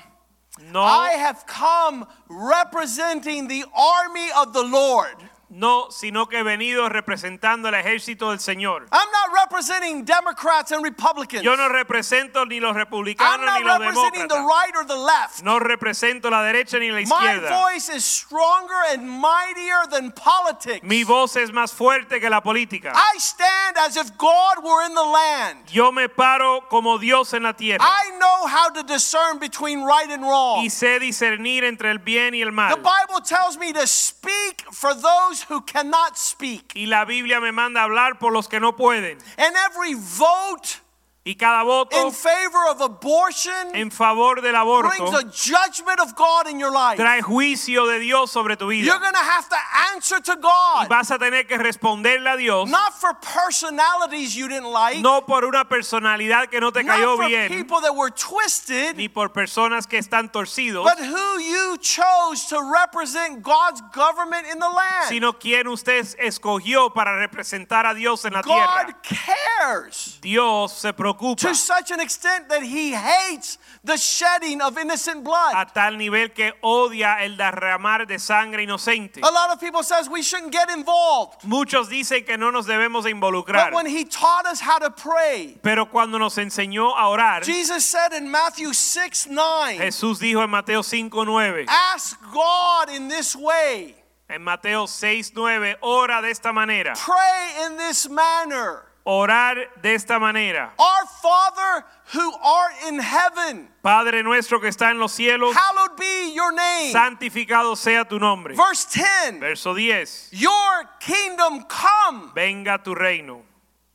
no, I have come representing the army of the Lord. No, sino que he venido representando el ejército del Señor. I'm not representing Democrats and Republicans. Yo no represento ni los I'm republicanos not ni los representing the right or the left. No represento la derecha ni la My izquierda. voice is stronger and mightier than politics. Mi voz es más fuerte que la política. I stand as if God were in the land. Yo me paro como Dios en la tierra I know how to discern between right and wrong. y sé discernir entre el bien y el The mal. Bible tells me to speak for those who cannot speak. Y la Biblia me manda a hablar por los que no pueden. And every vote Y cada voto in favor of abortion en favor del brings aborto a judgment of God in your life. trae juicio de Dios sobre tu vida. You're going to have to answer to Y God, vas a tener que responderle a Dios, not for personalities you didn't like, no por una personalidad que no te cayó not for bien, people that were twisted, ni por personas que están torcidos, but who you chose to represent God's government in the land. sino quien usted escogió para representar a Dios en la tierra. God cares Dios se preocupa to such an extent that He hates the shedding of innocent blood. a tal nivel que odia el derramar de sangre inocente. A lot of people says we shouldn't get involved, Muchos dicen que no nos debemos de but involucrar, when He taught us how to pray, pero cuando nos enseñó a orar, Jesus said in Matthew 6 9, Jesús dijo en Mateo 5:9, ask God in this way, en Mateo 6:9, ora de esta manera, pray in this manner. Orar de esta manera. Our Father who art in heaven, Padre nuestro que está en los cielos, hallowed be your name. santificado sea tu nombre. Verse 10 Verso 10. Your kingdom come, Venga tu reino.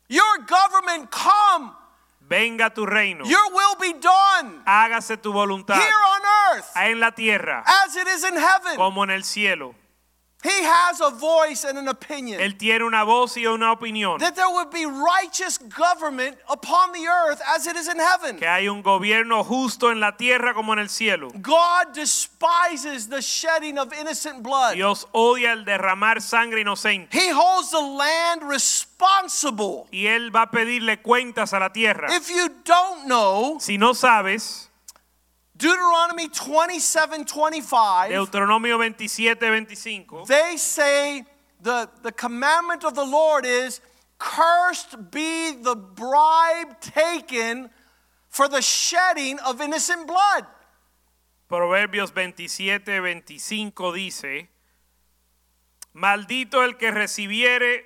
your government come, Venga tu reino. your will be done Hágase tu voluntad here on earth en la tierra as it is in heaven. como en el cielo. He has a voice and an opinion. Él tiene una voz y una opinión. That there would be righteous government upon the earth as it is in heaven. Que hay un gobierno justo en la tierra como en el cielo. God despises the shedding of innocent blood. Dios odia el derramar sangre inocente. He holds the land responsible. Y Él va a pedirle cuentas a la tierra. If you don't know, Si no sabes, Deuteronomy 27 25, Deuteronomio 27, 25, they say the, the commandment of the Lord is cursed be the bribe taken for the shedding of innocent blood. Proverbios 27, 25 dice, maldito el que recibiere,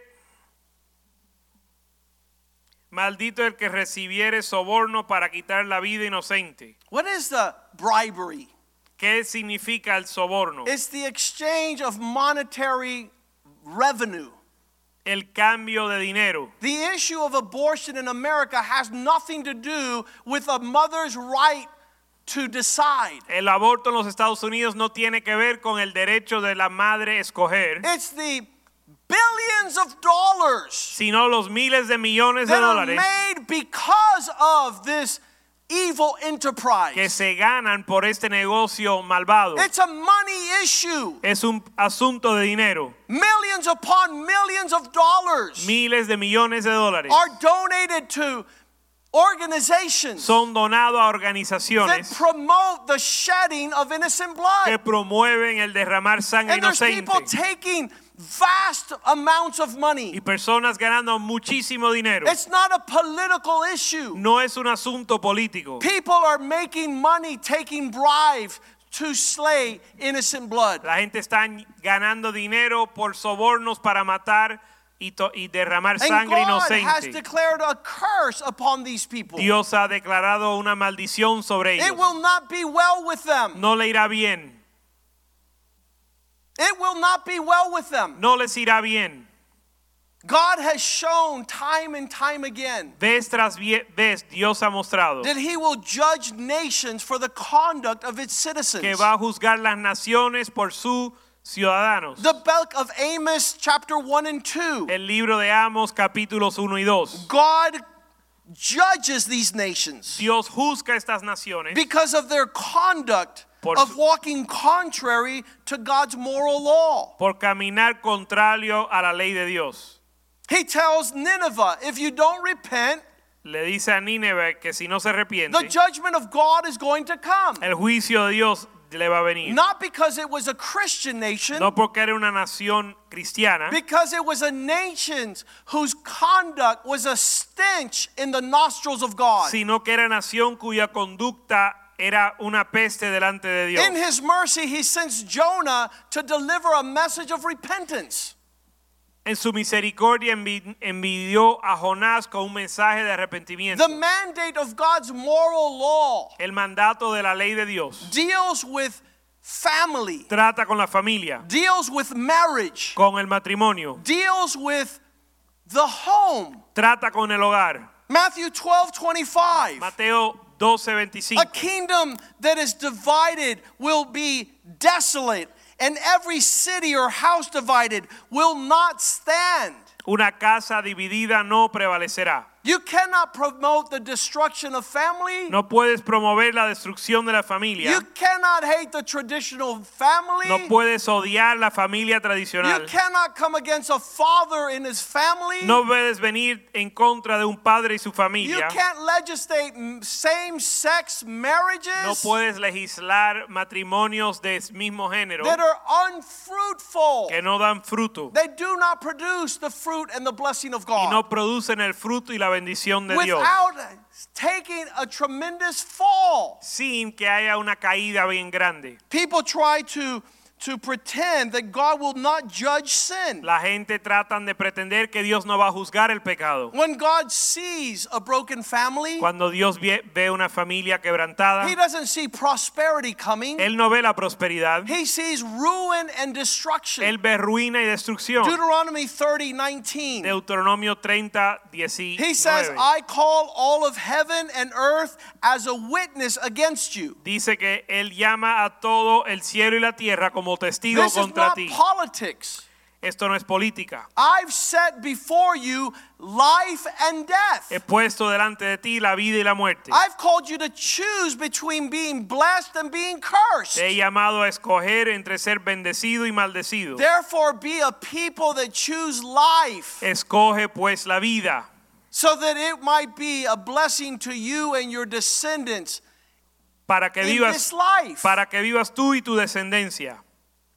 maldito el que recibiere soborno para quitar la vida inocente. What is the bribery? ¿Qué significa el soborno? It's the exchange of monetary revenue. El cambio de dinero. The issue of abortion in America has nothing to do with a mother's right to decide. El aborto en los Estados Unidos no tiene que ver con el derecho de la madre escoger, It's the billions of dollars sino los miles de millones de that are dólares made because of this evil enterprise. que se ganan por este negocio malvado. It's a money issue. Es un asunto de dinero. Millions upon millions of dollars Miles de millones de dólares are donated to organizations son donados a that organizaciones promote the shedding of innocent blood. que promueven el derramar sangre And there's inocente people taking vast amounts of y money. personas ganando muchísimo dinero. It's not a political issue. No es un asunto político. People are making money taking bribes to slay innocent blood. La gente está ganando dinero por sobornos para matar y, y derramar And sangre God has inocente. declared a curse upon these people. Dios ha declarado una maldición sobre It ellos. will not be well with them. No le irá bien. It will not be well with them. No les irá bien. God has shown time and time again Vez tras vez Dios ha mostrado that He will judge nations for the conduct of its citizens. que va a juzgar las naciones por sus ciudadanos. The book of Amos, chapter 1 and 2. El libro de Amos capítulos 1 y 2. God judges these nations Dios juzga estas naciones because of their conduct Por of walking contrary to God's moral law. por caminar contrario a la ley de Dios. He tells Nineveh, if you don't repent, Le dice a Nínive que si no se the judgment of God is going to come. el juicio de Dios le va a venir. Not because it was a Christian nation, No porque era una nación cristiana, because it was a nation whose conduct was a stench in the nostrils of God. sino que era nación cuya conducta era una peste delante de Dios. In his mercy, he sends Jonah to deliver a message of repentance. En su misericordia envi- envidió a Jonás con un mensaje de arrepentimiento. The mandate of God's moral law El mandato de la ley de Dios deals with family, trata con la familia, deals with marriage, con el matrimonio, deals with the home. trata con el hogar. Matthew 12 25. Mateo 12:25. A kingdom that is divided will be desolate, and every city or house divided will not stand. Una casa dividida no prevalecerá. You cannot promote the destruction of family. No puedes promover la destrucción de la familia. You cannot hate the traditional family. No puedes odiar la familia tradicional. you cannot come against a father in his family. No puedes venir en contra de un padre y su familia. you can't legislate same sex marriages No puedes legislar matrimonios de mismo género that are unfruitful. que no dan fruto They do not produce the fruit and the blessing of God. y no producen el fruto y la bendición de Dios without taking a tremendous fall. sin que haya una caída bien grande. People try to, to pretend that God will not judge sin. La gente tratan de pretender que Dios no va a juzgar el pecado. When God sees a broken family, Cuando Dios ve una familia quebrantada, He doesn't see prosperity coming. Él no ve la prosperidad, He sees ruin and destruction. Él ve ruina y destrucción. Deuteronomy 30 19. Deuteronomio 30, 19. He says, I call all of heaven and earth as a witness against you. Dice que Él llama a todo el cielo y la tierra como testigo This is contra not ti. politics. Esto no es política. I've set before you life and death. He puesto delante de ti la vida y la muerte. I've called you to choose between being blessed and being cursed. Te he llamado a escoger entre ser bendecido y maldecido. Therefore, be a people that choose life Escoge pues la vida so that it might be a blessing to you and your descendants para que vivas para que vivas tú y tu descendencia.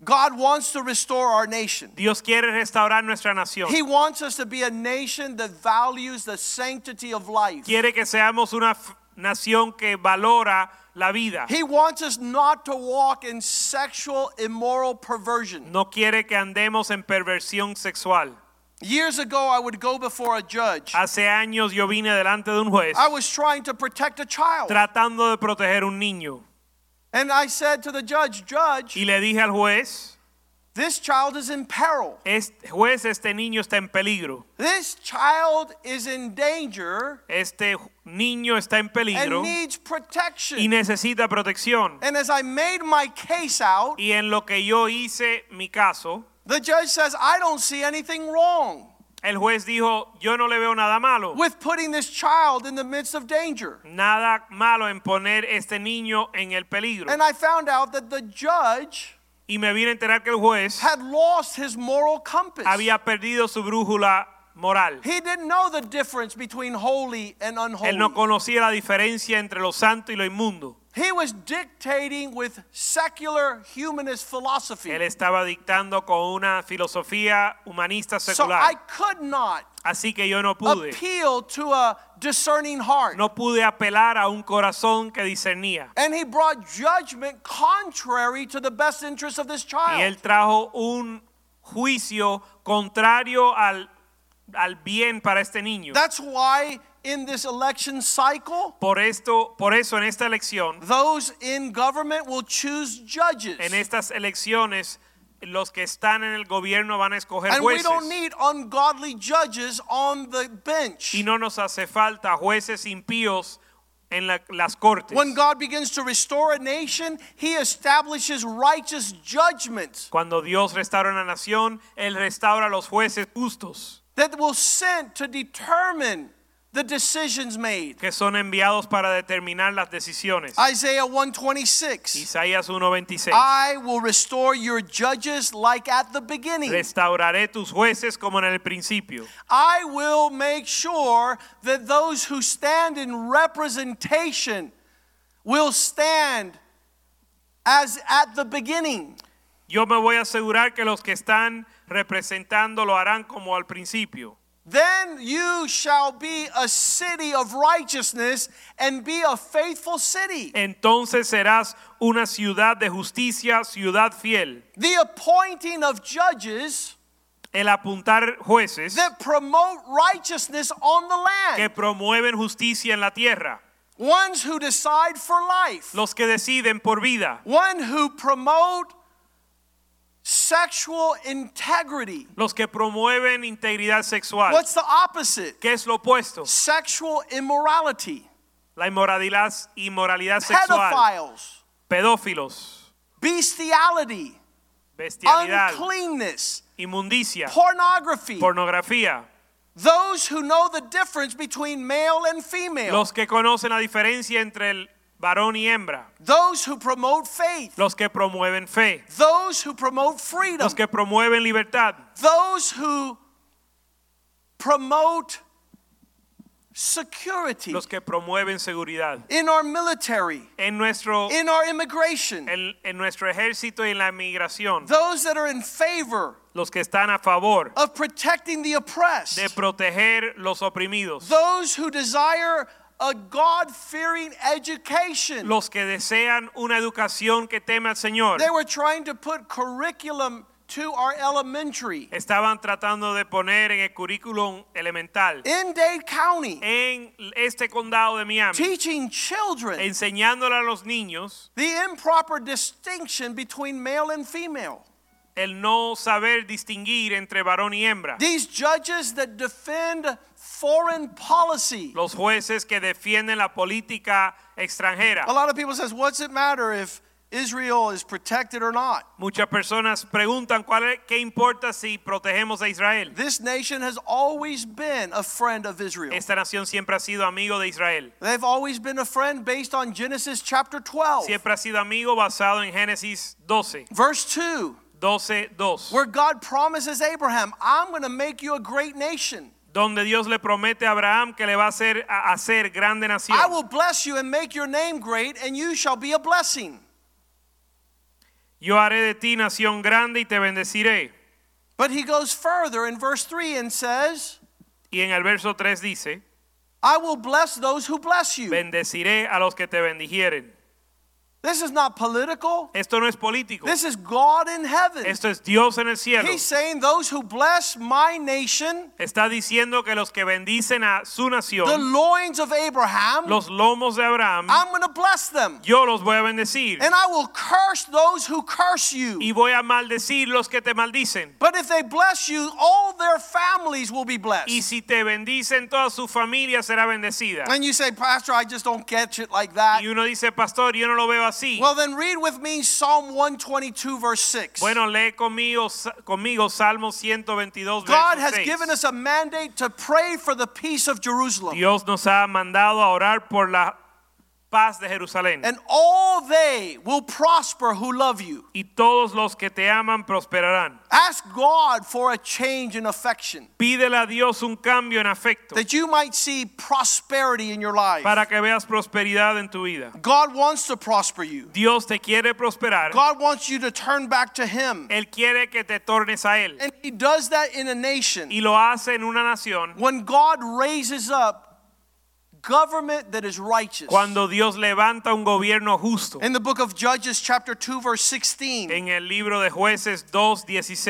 God wants to restore our nation. Dios quiere restaurar nuestra nación. He wants us to be a nation that values the sanctity of life. Quiere que seamos una nación que valora la vida. He wants us not to walk in sexual immoral perversion. No quiere que andemos en perversión sexual. Years ago, I would go before a judge. Hace años yo vine delante de un juez I was trying to protect a child. tratando de proteger un niño And I said to the judge, Judge, y le dije al juez, this child is in peril. este juez, este niño está en peligro. This child is in danger Este niño está en peligro and needs protection. y necesita protección. And as I made my case out, Y en lo que yo hice mi caso, the judge says, I don't see anything wrong el juez dijo, yo no le veo nada malo. with putting this child in the midst of danger. Nada malo en poner este niño en el peligro. And I found out that the judge Y me vine a enterar que el juez had lost his moral compass. había perdido su brújula moral. He didn't know the difference between holy and Él no unholy. conocía la diferencia entre lo santo y lo inmundo. He was dictating with secular humanist philosophy. Él estaba dictando con una filosofía humanista secular. So I could not Así que yo no pude. appeal to a discerning heart. No pude apelar a un corazón que discernía. And he brought judgment contrary to the best interest of this child. Y él trajo un juicio contrario al, al bien para este niño. That's why in this election cycle, Por esto, por eso en esta elección, those in government will choose judges. en estas elecciones, los que están en el gobierno van a escoger And we don't need ungodly judges on the bench. Y no nos hace falta jueces impíos en la- las cortes. When God begins to restore a nation, he establishes righteous judgments Cuando Dios restaura una nación, Él restaura los jueces justos that will send to determine the decisions made. que son enviados para determinar las decisiones. Isaiah 126. Isaías 1:26. I will restore your judges like at the beginning. Restauraré tus jueces como en el principio. I will make sure that those who stand in representation will stand as at the beginning. Yo me voy a asegurar que los que están representando lo harán como al principio. Then you shall be a city of righteousness and be a faithful city. Entonces serás una ciudad de justicia, ciudad fiel. The appointing of judges El apuntar jueces that promote righteousness on the land. que promueven justicia en la tierra. ones who decide for life, Los que deciden por vida. one who promote Sexual integrity. Los que promueven integridad sexual. What's the opposite? ¿Qué es lo opuesto? Sexual immorality. La inmoralidad, inmoralidad sexual. Pedophiles. Pedófilos. Bestiality. Bestialidad. Uncleanness. Inmundicia. Pornography. Pornografía. Those who know the difference between male and female. Los que conocen la diferencia entre el varón y hembra. Those who promote faith. Los que promueven fe. Those who promote freedom. Los que promueven libertad. Those who promote security Los que promueven seguridad. in our military, En nuestro, in our immigration. en, en nuestro ejército y en la migración. Those that are in favor Los que están a favor of protecting the oppressed. de proteger los oprimidos. Those who desire a God fearing education. Los que desean una educación que teme al Señor. They were trying to put curriculum to our elementary. Estaban tratando de poner en el currículum elemental In Dade County, en este condado de Miami, teaching children enseñándole a los niños the improper distinction between male and female. el no saber distinguir entre varón y hembra. These judges that defend foreign policy. Los jueces que defienden la política extranjera. A lot of people says, "What's it matter if Israel is protected or not?" Muchas personas preguntan cuál qué importa si protegemos a Israel. This nation has always been a friend of Israel. Esta nación siempre ha sido amigo de Israel. They've always been a friend based on Genesis chapter 12, Siempre ha sido amigo basado en Génesis 12, verse 2, 12, 2. where God promises Abraham, "I'm going to make you a great nation. Donde Dios le promete a Abraham que le va a hacer, a hacer grande nación. I will bless you and make your name great, and you shall be a blessing." Yo haré de ti nación grande y te bendeciré. But he goes further in verse 3 and says, Y en el verso 3 dice, I will bless those who bless you. bendeciré a los que te bendijeren. This is not political. Esto no es político. This is God in heaven. Esto es Dios en el cielo. He's saying those who bless my nation, Está diciendo que los que bendicen a su nación. the loins of Abraham, los lomos de Abraham, I'm going to bless them. yo los voy a bendecir. And I will curse those who curse you. Y voy a maldecir los que te maldicen. But if they bless you, all their families will be blessed. Y si te bendicen, toda su familia será bendecida. And you say, Pastor, I just don't catch it like that. Y uno dice, pastor, yo no lo veo así. Well, then read with me Psalm 122, verse 6. Bueno, lee conmigo, conmigo Salmo 122, God has 6. given us a mandate to pray for the peace of Jerusalem. Dios nos ha mandado a orar por la paz de Jerusalén. And all they will prosper who love you. y todos los que te aman prosperarán. Ask God for a change in affection, Pídele a Dios un cambio en afecto that you might see prosperity in your life. para que veas prosperidad en tu vida. God wants to prosper you. Dios te quiere prosperar. God wants you to turn back to Him. Él quiere que te tornes a Él. And He does that in a nation Y lo hace en una nación when God raises up government that is righteous. cuando Dios levanta un gobierno justo. In the book of Judges, chapter 2, verse 16, En el libro de jueces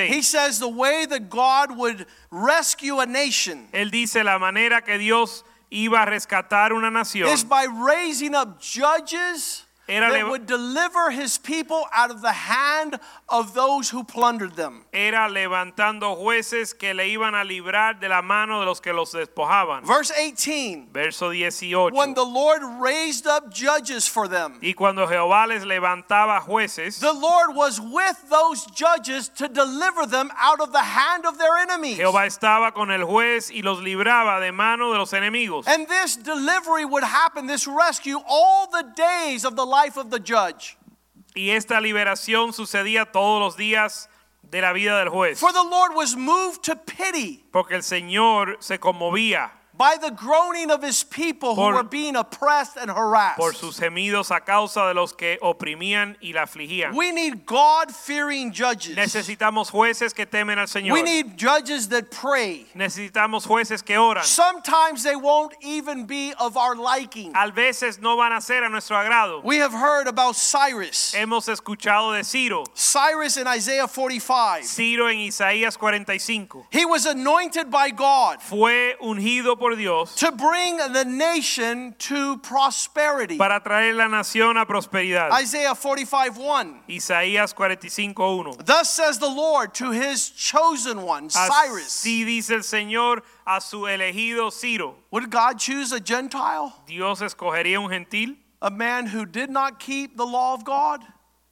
he says the way that God would rescue a nation Él dice la manera que Dios iba a rescatar una nación is by raising up judges that would deliver his people out of the hand of those who plundered them. era levantando jueces que le iban a librar de la mano de los que los despojaban. Verse 18 Verso 18. When the Lord raised up judges for them, Y cuando Jehová les levantaba jueces, the Lord was with those judges to deliver them out of the hand of their enemies. Jehová estaba con el juez y los libraba de mano de los enemigos. And this delivery would happen, this rescue, all the days of the life of the judge. Y esta liberación sucedía todos los días de la vida del juez. For the Lord was moved to pity Porque el Señor se conmovía by the groaning of his people who were being oppressed and harassed. por sus gemidos a causa de los que oprimían y la afligían. We need God fearing judges. Necesitamos jueces que temen al Señor. We need judges that pray. Necesitamos jueces que oran. Sometimes they won't even be of our liking. A veces no van a ser a nuestro agrado. We have heard about Cyrus. Hemos escuchado de Ciro. Cyrus in Isaiah 45. Ciro en Isaías 45. He was anointed by God Fue ungido por por Dios to bring the nation to prosperity. para traer la nación a prosperidad. Isaiah 45 1. Isaías 45:1. Thus says the Lord to his chosen one, Cyrus. Así dice el Señor a su elegido Ciro. Would God choose a Gentile? Dios escogería un gentil, A man who did not keep the law of God?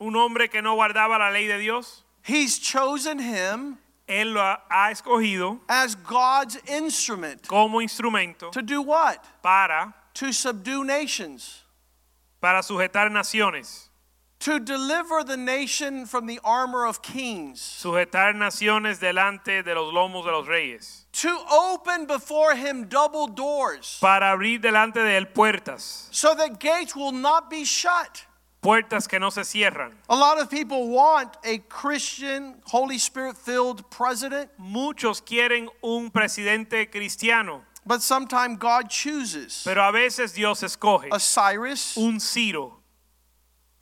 un hombre que no guardaba la ley de Dios. He's chosen him Él lo ha, escogido as God's instrument. como instrumento To do what? para To subdue nations. para sujetar naciones, To deliver the nation from the armor of kings. sujetar naciones delante de los lomos de los reyes, To open before him double doors. para abrir delante de él puertas, So that gates will not be shut. Puertas que no se cierran. A lot of people want a Christian, Holy Spirit filled president, Muchos quieren un presidente cristiano, but sometimes God chooses pero a veces Dios escoge a Cyrus un Ciro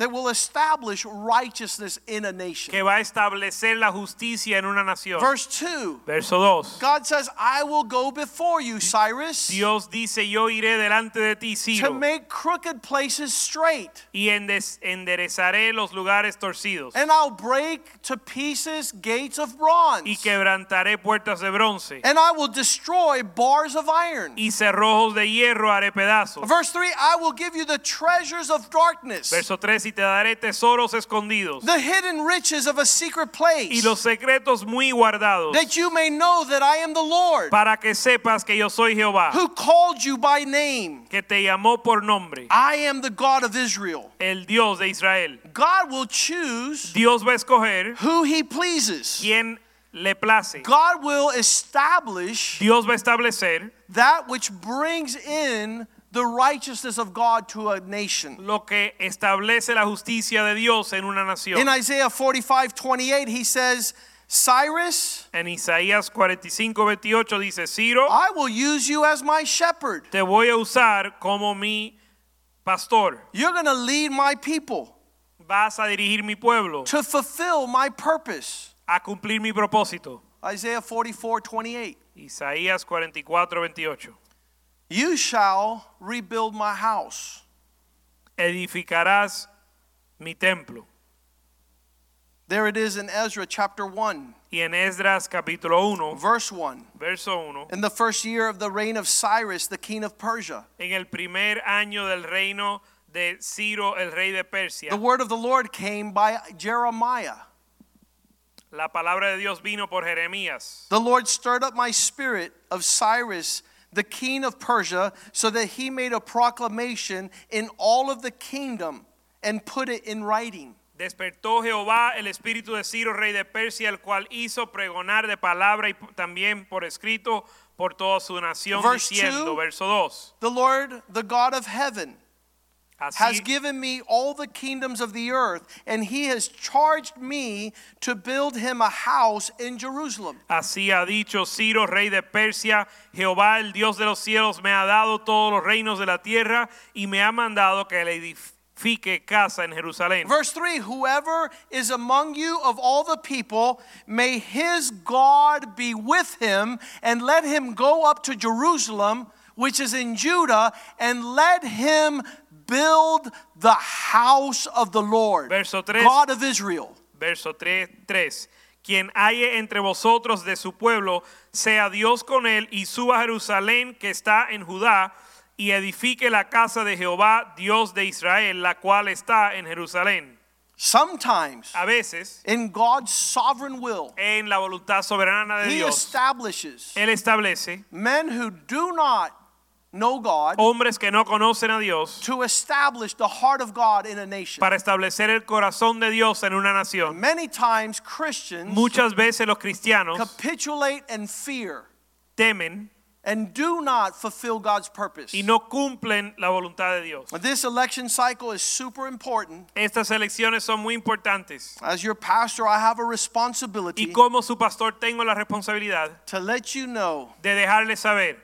that will establish righteousness in a nation. que va a establecer la justicia en una nación. Verse 2 Verso 2. God says, I will go before you, Cyrus, Dios dice, yo iré delante de ti, to make crooked places straight, y enderezaré los lugares torcidos, and I'll break to pieces gates of bronze, y quebrantaré puertas de bronce, and I will destroy bars of iron. y cerrojos de hierro haré pedazos. Verse 3 I will give you the treasures of darkness, Verso 3, y te daré tesoros escondidos, the hidden riches of a secret place, y los secretos muy guardados, that you may know that I am the Lord, para que sepas que yo soy Jehová, who called you by name. que te llamó por nombre, I am the God of Israel. el Dios de Israel. God will choose Dios va a escoger who he pleases. quien le place. God will establish Dios va a establecer that which brings in the righteousness of God to a nation. lo que establece la justicia de Dios en una nación. In Isaiah 45 28, he says, Cyrus, En Isaías 45, 28 dice, Ciro, I will use you as my shepherd. te voy a usar como mi pastor. You're going to lead my people Vas a dirigir mi pueblo to fulfill my purpose. a cumplir mi propósito. Isaiah 44 28. Isaías 44, 28. You shall rebuild my house. Edificarás mi templo. There it is in Ezra chapter 1, Y en Esdras capítulo 1, verse 1. verso 1, In the first year of the reign of Cyrus, the king of Persia, en el primer año del reino de Ciro, el rey de Persia, the word of the Lord came by Jeremiah. la palabra de Dios vino por Jeremías. The Lord stirred up my spirit of Cyrus, the king of Persia, so that he made a proclamation in all of the kingdom and put it in writing. Despertó Jehová el espíritu de Ciro, rey de Persia, el cual hizo pregonar de palabra y también por escrito por toda su nación, Verse diciendo, two. verso 2, The Lord, the God of heaven, has given me all the kingdoms of the earth, and he has charged me to build him a house in Jerusalem. así ha dicho Ciro, rey de Persia, Jehová, el Dios de los cielos, me ha dado todos los reinos de la tierra y me ha mandado que le edifique casa en Jerusalén. Verse 3 Whoever is among you of all the people, may his God be with him, and let him go up to Jerusalem, which is in Judah, and let him build the house of the Lord, Verso. God of Israel. Verso 3, 3. Quien halle entre vosotros de su pueblo, sea Dios con él y suba a Jerusalén que está en Judá y edifique la casa de Jehová, Dios de Israel, la cual está en Jerusalén. Sometimes, A veces, in God's sovereign will, en la voluntad soberana de he Dios, establishes Él establece men who do not know God hombres que no conocen a Dios to establish the heart of God in a nation. para establecer el corazón de Dios en una nación. Many times, Christians Muchas veces los cristianos capitulate and fear temen and do not fulfill God's purpose. y no cumplen la voluntad de Dios. This election cycle is super important. Estas elecciones son muy importantes. As your pastor, I have a responsibility y como su pastor tengo la responsabilidad to let you know de dejarle saber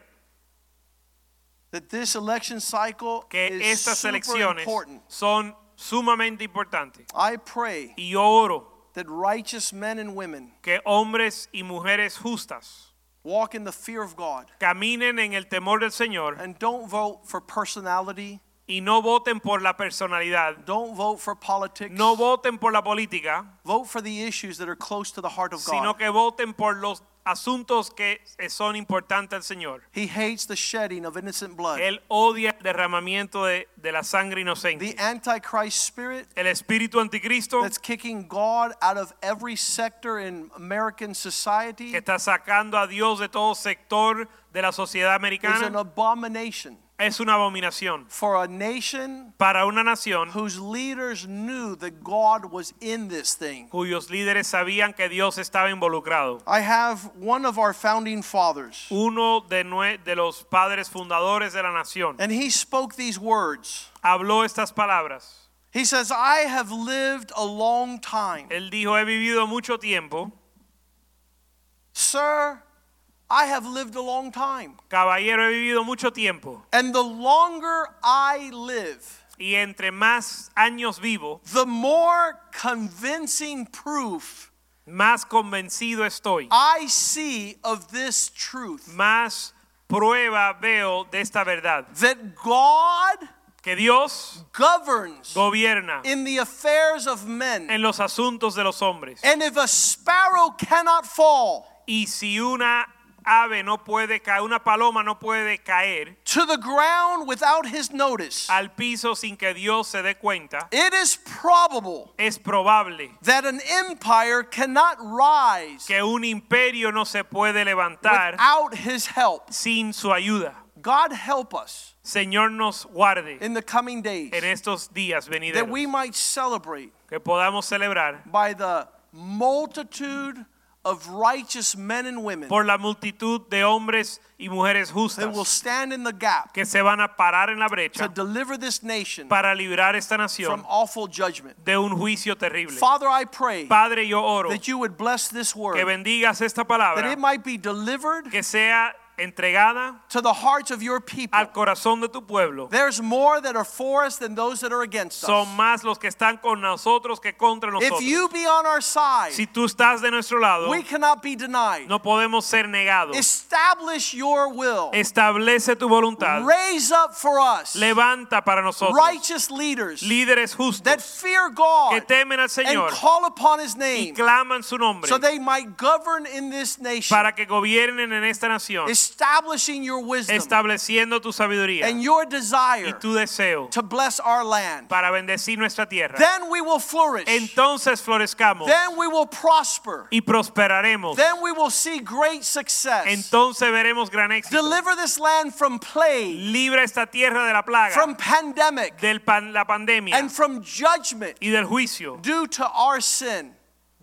that this election cycle que is estas super elecciones important. son sumamente importantes. I pray Y yo oro that righteous men and women que hombres y mujeres justas Walk in the fear of God. caminen en el temor del Señor And don't vote for personality. y no voten por la personalidad, Don't vote for politics. no voten por la política, Vote for the issues that are close to the heart of God. sino que voten por los asuntos que son importantes al Señor. He hates the shedding of innocent blood. Él odia el derramamiento de, de la sangre inocente. The Antichrist spirit El espíritu anticristo that's kicking God out of every sector in American society que está sacando a Dios de todo sector de la sociedad americana. is an abomination es una abominación for a nation para una nación whose leaders knew that God was in this thing. cuyos líderes sabían que Dios estaba involucrado. I have one of our founding fathers, Uno de, de los padres fundadores de la nación and he spoke these words. habló estas palabras. He says, I have lived a long time. Él dijo, he vivido mucho tiempo. Sir, I have lived a long time. Caballero, he vivido mucho tiempo. And the longer I live, Y entre más años vivo, the more convincing proof más convencido estoy. I see of this truth Más prueba veo de esta verdad. that God Que Dios governs gobierna in the affairs of men. en los asuntos de los hombres. And if a sparrow cannot fall Y si una ave no puede caer, una paloma no puede caer to the ground without his notice, al piso sin que Dios se dé cuenta, it is probable es probable that an empire cannot rise que un imperio no se puede levantar without his help. sin su ayuda. God help us Señor nos guarde in the coming days en estos días that we might celebrate que podamos celebrar by the multitude of righteous men and women por la multitud de hombres y mujeres that will stand in the gap que se van a parar en la brecha to deliver this nation para librar esta nación from awful judgment. de un juicio terrible. Father, I pray Padre, yo oro that you would bless this word, que bendigas esta palabra, that it might be delivered que sea entregada to the hearts of your people. al corazón de tu pueblo. There's more that are for us than those that are against us. Son más los que están con nosotros que contra nosotros. If you be on our side, Si tú estás de nuestro lado, we cannot be denied. no podemos ser negados. Establish your will. Establece tu voluntad. Raise up for us Levanta para nosotros righteous leaders líderes justos. that fear que God temen al Señor. and call upon his name. y claman su nombre so they might govern in this nation, para que gobiernen en esta nación, establishing your wisdom estableciendo tu sabiduría and your y desire tu deseo to bless our land. para bendecir nuestra tierra. Then we will flourish. Entonces florezcamos Then we will prosper. y prosperaremos. Then we will see great success. Entonces veremos gran éxito. Deliver this land from plague, Libra esta tierra de la plaga, from pandemic, de la pandemia and from judgment y del juicio due to our sin.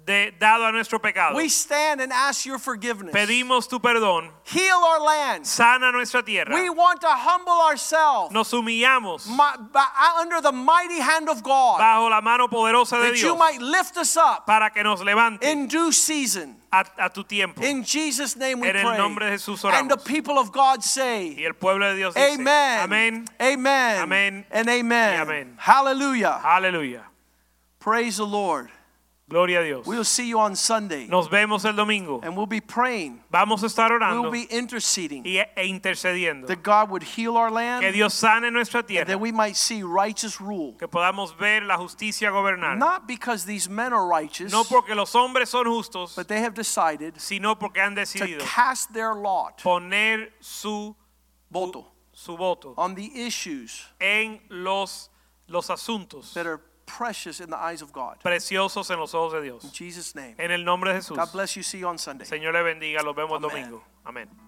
De, dado a nuestro pecado. We stand and ask your forgiveness. Pedimos tu perdón, Heal our land. sana nuestra tierra. We want to humble ourselves Nos humillamos by- under the mighty hand of God bajo la mano poderosa de that you might lift us up para que nos levante in due season. a, a tu tiempo. In Jesus' name we En el pray. nombre de Jesús And the people of God Y say, el pueblo de Dios dice, Amen. amén, Amen. Amén. And amen. Y amén. Hallelujah. aleluya, Praise the Lord. Gloria a Dios. We'll see you on Sunday. Nos vemos el domingo. And we'll be praying. Vamos a estar orando. We'll be interceding y, e intercediendo. that God would heal our land. Que Dios sane nuestra tierra. that we might see righteous rule. Que podamos ver la justicia gobernar. Not because these men are righteous, No porque los hombres son justos, but they have decided sino porque han decidido. to cast their lot, poner su, voto, su voto on the issues en los, los asuntos that are precious in the eyes of God. preciosos en los ojos de Dios. In Jesus' name. En el nombre de Jesús. God bless you. See you on Sunday. Señor le bendiga. Los vemos domingo. Amén.